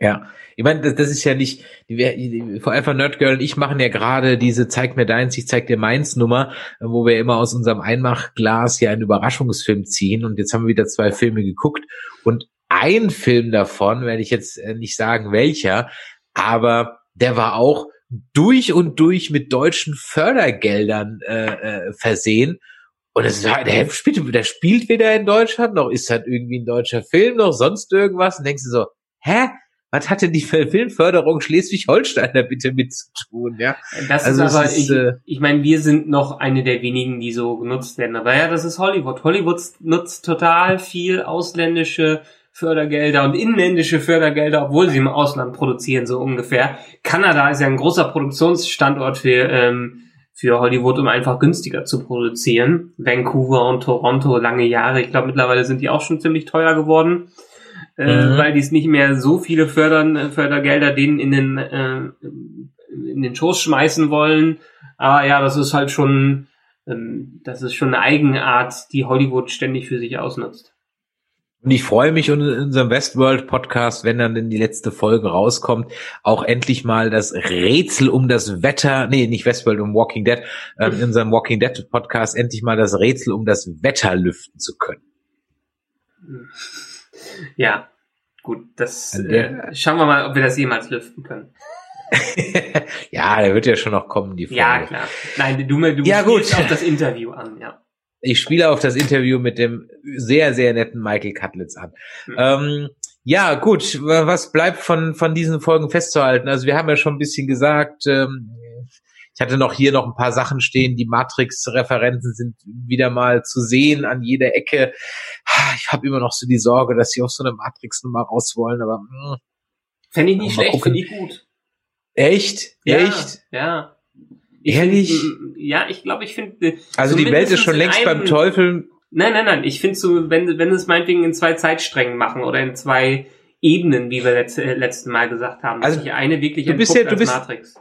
Ja, ich meine, das, das ist ja nicht, vor allem Nerdgirl und ich machen ja gerade diese Zeig mir deins, ich zeig dir meins Nummer, äh, wo wir immer aus unserem Einmachglas ja einen Überraschungsfilm ziehen und jetzt haben wir wieder zwei Filme geguckt und ein Film davon, werde ich jetzt äh, nicht sagen welcher, aber der war auch durch und durch mit deutschen Fördergeldern äh, äh, versehen. Und es war, der spielt, der spielt weder in Deutschland, noch ist halt irgendwie ein deutscher Film, noch sonst irgendwas. Und denkst du so, hä? was hatte die Filmförderung Schleswig-Holstein da bitte mit zu tun, ja? Das Also ist aber, ist, ich, äh, ich meine, wir sind noch eine der wenigen, die so genutzt werden. Aber ja, das ist Hollywood. Hollywood nutzt total viel ausländische Fördergelder und inländische Fördergelder, obwohl sie im Ausland produzieren, so ungefähr. Kanada ist ja ein großer Produktionsstandort für, ähm, für Hollywood, um einfach günstiger zu produzieren. Vancouver und Toronto lange Jahre. Ich glaube, mittlerweile sind die auch schon ziemlich teuer geworden. Äh, Mhm. weil die es nicht mehr so viele Fördern, äh, Fördergelder denen in den, äh, in den Schoß schmeißen wollen. Aber ja, das ist halt schon, ähm, das ist schon eine Eigenart, die Hollywood ständig für sich ausnutzt. Und ich freue mich in unserem Westworld Podcast, wenn dann denn die letzte Folge rauskommt, auch endlich mal das Rätsel um das Wetter, nee, nicht Westworld, um Walking Dead, ähm, in unserem Walking Dead Podcast endlich mal das Rätsel um das Wetter lüften zu können. Ja, gut, das äh, schauen wir mal, ob wir das jemals lüften können. [laughs] ja, der wird ja schon noch kommen, die Folge. Ja, klar. Nein, du, du Ja, gut. auf das Interview an, ja. Ich spiele auf das Interview mit dem sehr, sehr netten Michael Cutlitz an. Hm. Ähm, ja, gut, wa- was bleibt von, von diesen Folgen festzuhalten? Also wir haben ja schon ein bisschen gesagt, ähm, ich hatte noch hier noch ein paar Sachen stehen, die Matrix-Referenzen sind wieder mal zu sehen an jeder Ecke. Ah, Ich habe immer noch so die Sorge, dass sie auf so eine Matrix-Nummer raus wollen, aber mh, Fände ich nicht schlecht, finde ich gut. echt? Ja, Echt? Ja. Ich Ehrlich? Find, ja, ich glaube, ich finde. Also die Welt ist schon längst beim Teufel. Nein, nein, nein. Ich finde so, wenn, wenn es meinetwegen in zwei Zeitsträngen machen oder in zwei Ebenen, wie wir letzt, äh, letzten Mal gesagt haben. Also, sich eine wirklich du bist ja- du bist- Matrix.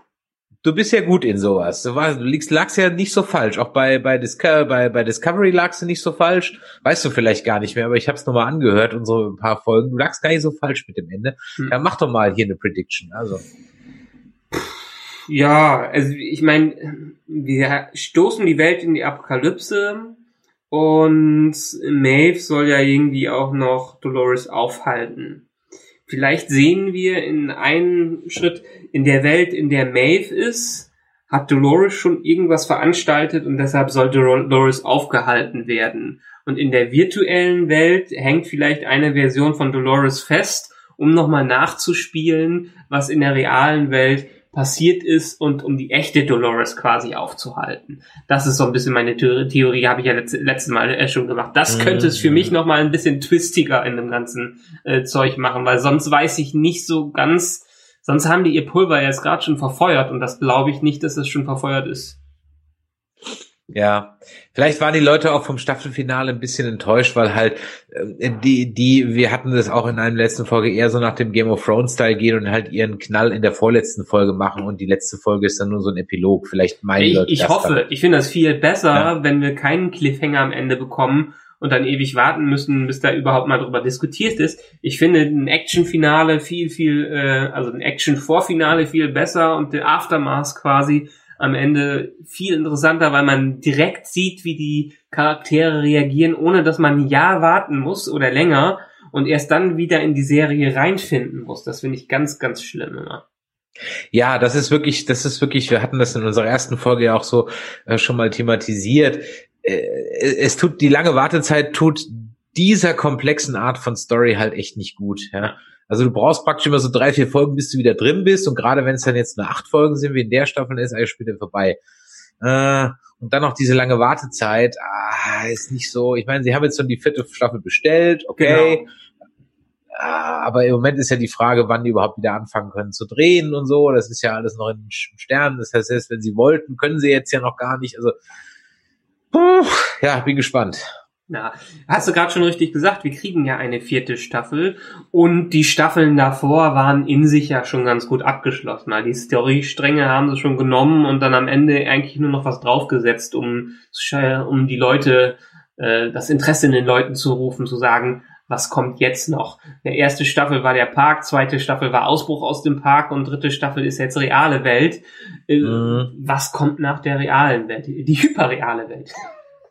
Du bist ja gut in sowas. Du, warst, du liegst, lagst ja nicht so falsch. Auch bei, bei, Disco bei, bei Discovery lagst du nicht so falsch. Weißt du vielleicht gar nicht mehr, aber ich habe es nochmal angehört, unsere paar Folgen. Du lagst gar nicht so falsch mit dem Ende. Hm. Ja, mach doch mal hier eine Prediction. Also, Ja, also ich meine, wir stoßen die Welt in die Apokalypse und Maeve soll ja irgendwie auch noch Dolores aufhalten. Vielleicht sehen wir in einem Schritt in der Welt, in der Maeve ist, hat Dolores schon irgendwas veranstaltet und deshalb soll Dolores aufgehalten werden. Und in der virtuellen Welt hängt vielleicht eine Version von Dolores fest, um nochmal nachzuspielen, was in der realen Welt passiert ist und um die echte Dolores quasi aufzuhalten. Das ist so ein bisschen meine Theorie, Theorie habe ich ja letzte, letztes Mal äh, schon gemacht. Das Mhm. könnte es für mich noch mal ein bisschen twistiger in dem ganzen äh, Zeug machen, weil sonst weiß ich nicht so ganz, sonst haben die ihr Pulver jetzt gerade schon verfeuert und das glaube ich nicht, dass es schon verfeuert ist. Ja. Vielleicht waren die Leute auch vom Staffelfinale ein bisschen enttäuscht, weil halt äh, die, die, wir hatten das auch in einer letzten Folge eher so nach dem Game of Thrones Style gehen und halt ihren Knall in der vorletzten Folge machen und die letzte Folge ist dann nur so ein Epilog. Vielleicht meinen Ich, Leute ich hoffe, dann. ich finde das viel besser, Ja. wenn wir keinen Cliffhanger am Ende bekommen und dann ewig warten müssen, bis da überhaupt mal drüber diskutiert ist. Ich finde ein Action-Finale viel, viel, äh, also ein Action-Vorfinale viel besser und der Aftermath quasi am Ende viel interessanter, weil man direkt sieht, wie die Charaktere reagieren, ohne dass man ein Jahr warten muss oder länger und erst dann wieder in die Serie reinfinden muss. Das finde ich ganz, ganz schlimm immer. Ja, das ist wirklich, das ist wirklich, wir hatten das in unserer ersten Folge ja auch so äh, schon mal thematisiert. Äh, es tut, die lange Wartezeit tut dieser komplexen Art von Story halt echt nicht gut, ja. Also du brauchst praktisch immer so drei, vier Folgen, bis du wieder drin bist und gerade wenn es dann jetzt nur acht Folgen sind, wie in der Staffel, ist eigentlich später vorbei. Äh, und dann noch diese lange Wartezeit, ah, ist nicht so, ich meine, sie haben jetzt schon die vierte Staffel bestellt, okay. Genau. Ah, Aber im Moment ist ja die Frage, wann die überhaupt wieder anfangen können zu drehen und so. Das ist ja alles noch in Sternen. Das heißt, selbst wenn sie wollten, können sie jetzt ja noch gar nicht. Also, puh, ja, bin gespannt. Ja, hast du gerade schon richtig gesagt, wir kriegen ja eine vierte Staffel und die Staffeln davor waren in sich ja schon ganz gut abgeschlossen. Also die Storystränge haben sie schon genommen und dann am Ende eigentlich nur noch was draufgesetzt, um, um die Leute, äh, das Interesse in den Leuten zu rufen, zu sagen, was kommt jetzt noch? Der erste Staffel war der Park, zweite Staffel war Ausbruch aus dem Park und dritte Staffel ist jetzt reale Welt. Äh, Mhm. Was kommt nach der realen Welt? Die hyperreale Welt.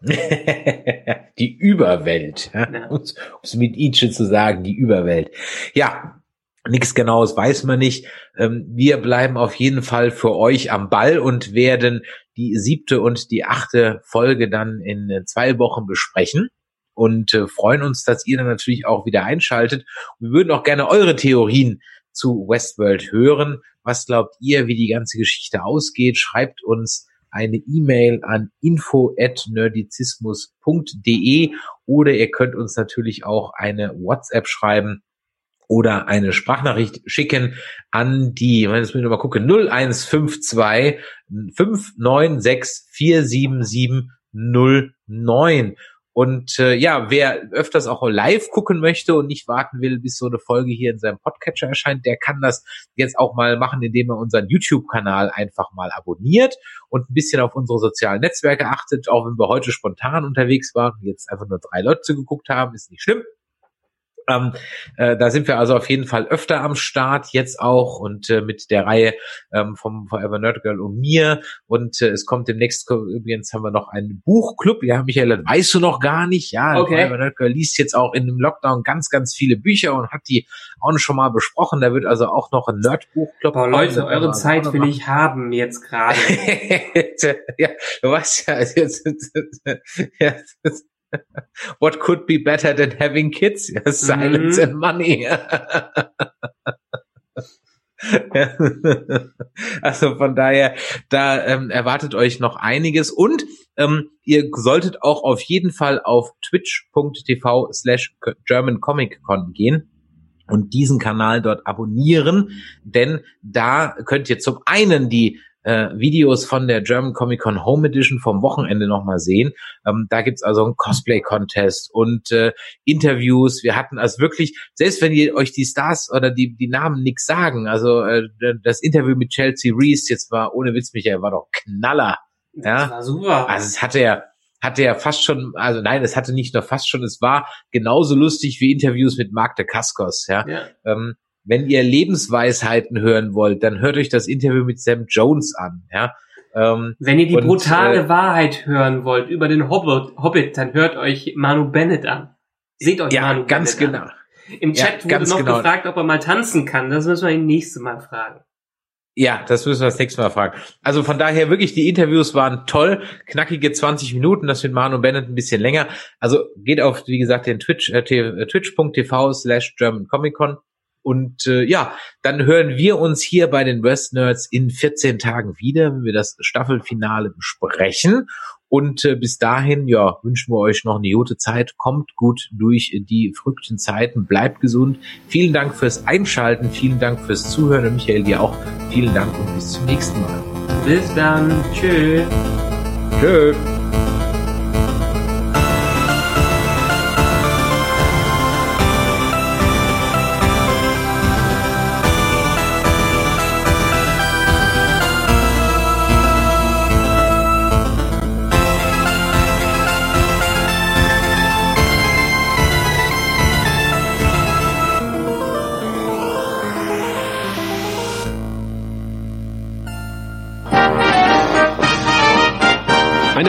[laughs] die Überwelt. Ja? Ja. Um es mit Nietzsche zu sagen, die Überwelt. Ja, nichts Genaues weiß man nicht. Ähm, Wir bleiben auf jeden Fall für euch am Ball und werden die siebte und die achte Folge dann in äh, zwei Wochen besprechen und äh, freuen uns, dass ihr dann natürlich auch wieder einschaltet. Wir würden auch gerne eure Theorien zu Westworld hören. Was glaubt ihr, wie die ganze Geschichte ausgeht? Schreibt uns eine E-Mail an info@nerdizismus.de oder ihr könnt uns natürlich auch eine WhatsApp schreiben oder eine Sprachnachricht schicken an die, jetzt muss ich nochmal gucken, 0152 596 47709. Und äh, ja, wer öfters auch live gucken möchte und nicht warten will, bis so eine Folge hier in seinem Podcatcher erscheint, der kann das jetzt auch mal machen, indem er unseren YouTube-Kanal einfach mal abonniert und ein bisschen auf unsere sozialen Netzwerke achtet. Auch wenn wir heute spontan unterwegs waren und jetzt einfach nur drei Leute geguckt haben, ist nicht schlimm. Ähm, äh, da sind wir also auf jeden Fall öfter am Start, jetzt auch und äh, mit der Reihe ähm, vom Forever Nerd Girl und mir. Und äh, es kommt demnächst, übrigens haben wir noch einen Buchclub. Ja, Michael, das weißt du noch gar nicht. Ja, okay. Forever Nerd Girl liest jetzt auch in dem Lockdown ganz, ganz viele Bücher und hat die auch schon mal besprochen. Da wird also auch noch ein Nerd-Buchclub. Boah, Leute, eure Zeit will ich haben jetzt gerade. [laughs] ja, du weißt ja, [laughs] jetzt, jetzt, [laughs] What could be better than having kids? Ja, silence mhm. and money. [laughs] also von daher, da ähm, erwartet euch noch einiges und ähm, ihr solltet auch auf jeden Fall auf twitch.tv slash germancomiccon gehen und diesen Kanal dort abonnieren, denn da könnt ihr zum einen die äh, Videos von der German Comic Con Home Edition vom Wochenende nochmal sehen. Ähm, da gibt's also einen Cosplay-Contest und äh, Interviews. Wir hatten also wirklich, selbst wenn ihr euch die Stars oder die, die Namen nix sagen, also äh, das Interview mit Chelsea Reese, jetzt war ohne Witz, Michael, war doch Knaller. Ja? Das war super. Also es hatte ja hatte ja fast schon, also nein, es hatte nicht nur fast schon, es war genauso lustig wie Interviews mit Mark de Cascos, ja. ja. Ähm, wenn ihr Lebensweisheiten hören wollt, dann hört euch das Interview mit Sam Jones an, ja. Ähm, Wenn ihr die und, brutale äh, Wahrheit hören wollt über den Hobbit, Hobbit, dann hört euch Manu Bennett an. Seht euch ja, Manu ganz Bennett genau. An. Im Chat ja, wurde noch genau. gefragt, ob er mal tanzen kann. Das müssen wir ihn nächste Mal fragen. Ja, das müssen wir das nächste Mal fragen. Also von daher wirklich, die Interviews waren toll. Knackige 20 Minuten, das mit Manu Bennett ein bisschen länger. Also geht auf, wie gesagt, den Twitch, äh, äh twitch.tv slash German Comic Con und äh, ja, dann hören wir uns hier bei den West Nerds in 14 Tagen wieder, wenn wir das Staffelfinale besprechen. Und äh, bis dahin, ja, wünschen wir euch noch eine gute Zeit. Kommt gut durch die verrückten Zeiten. Bleibt gesund. Vielen Dank fürs Einschalten. Vielen Dank fürs Zuhören. Und Michael, dir auch vielen Dank und bis zum nächsten Mal. Bis dann. Tschö. Tschö.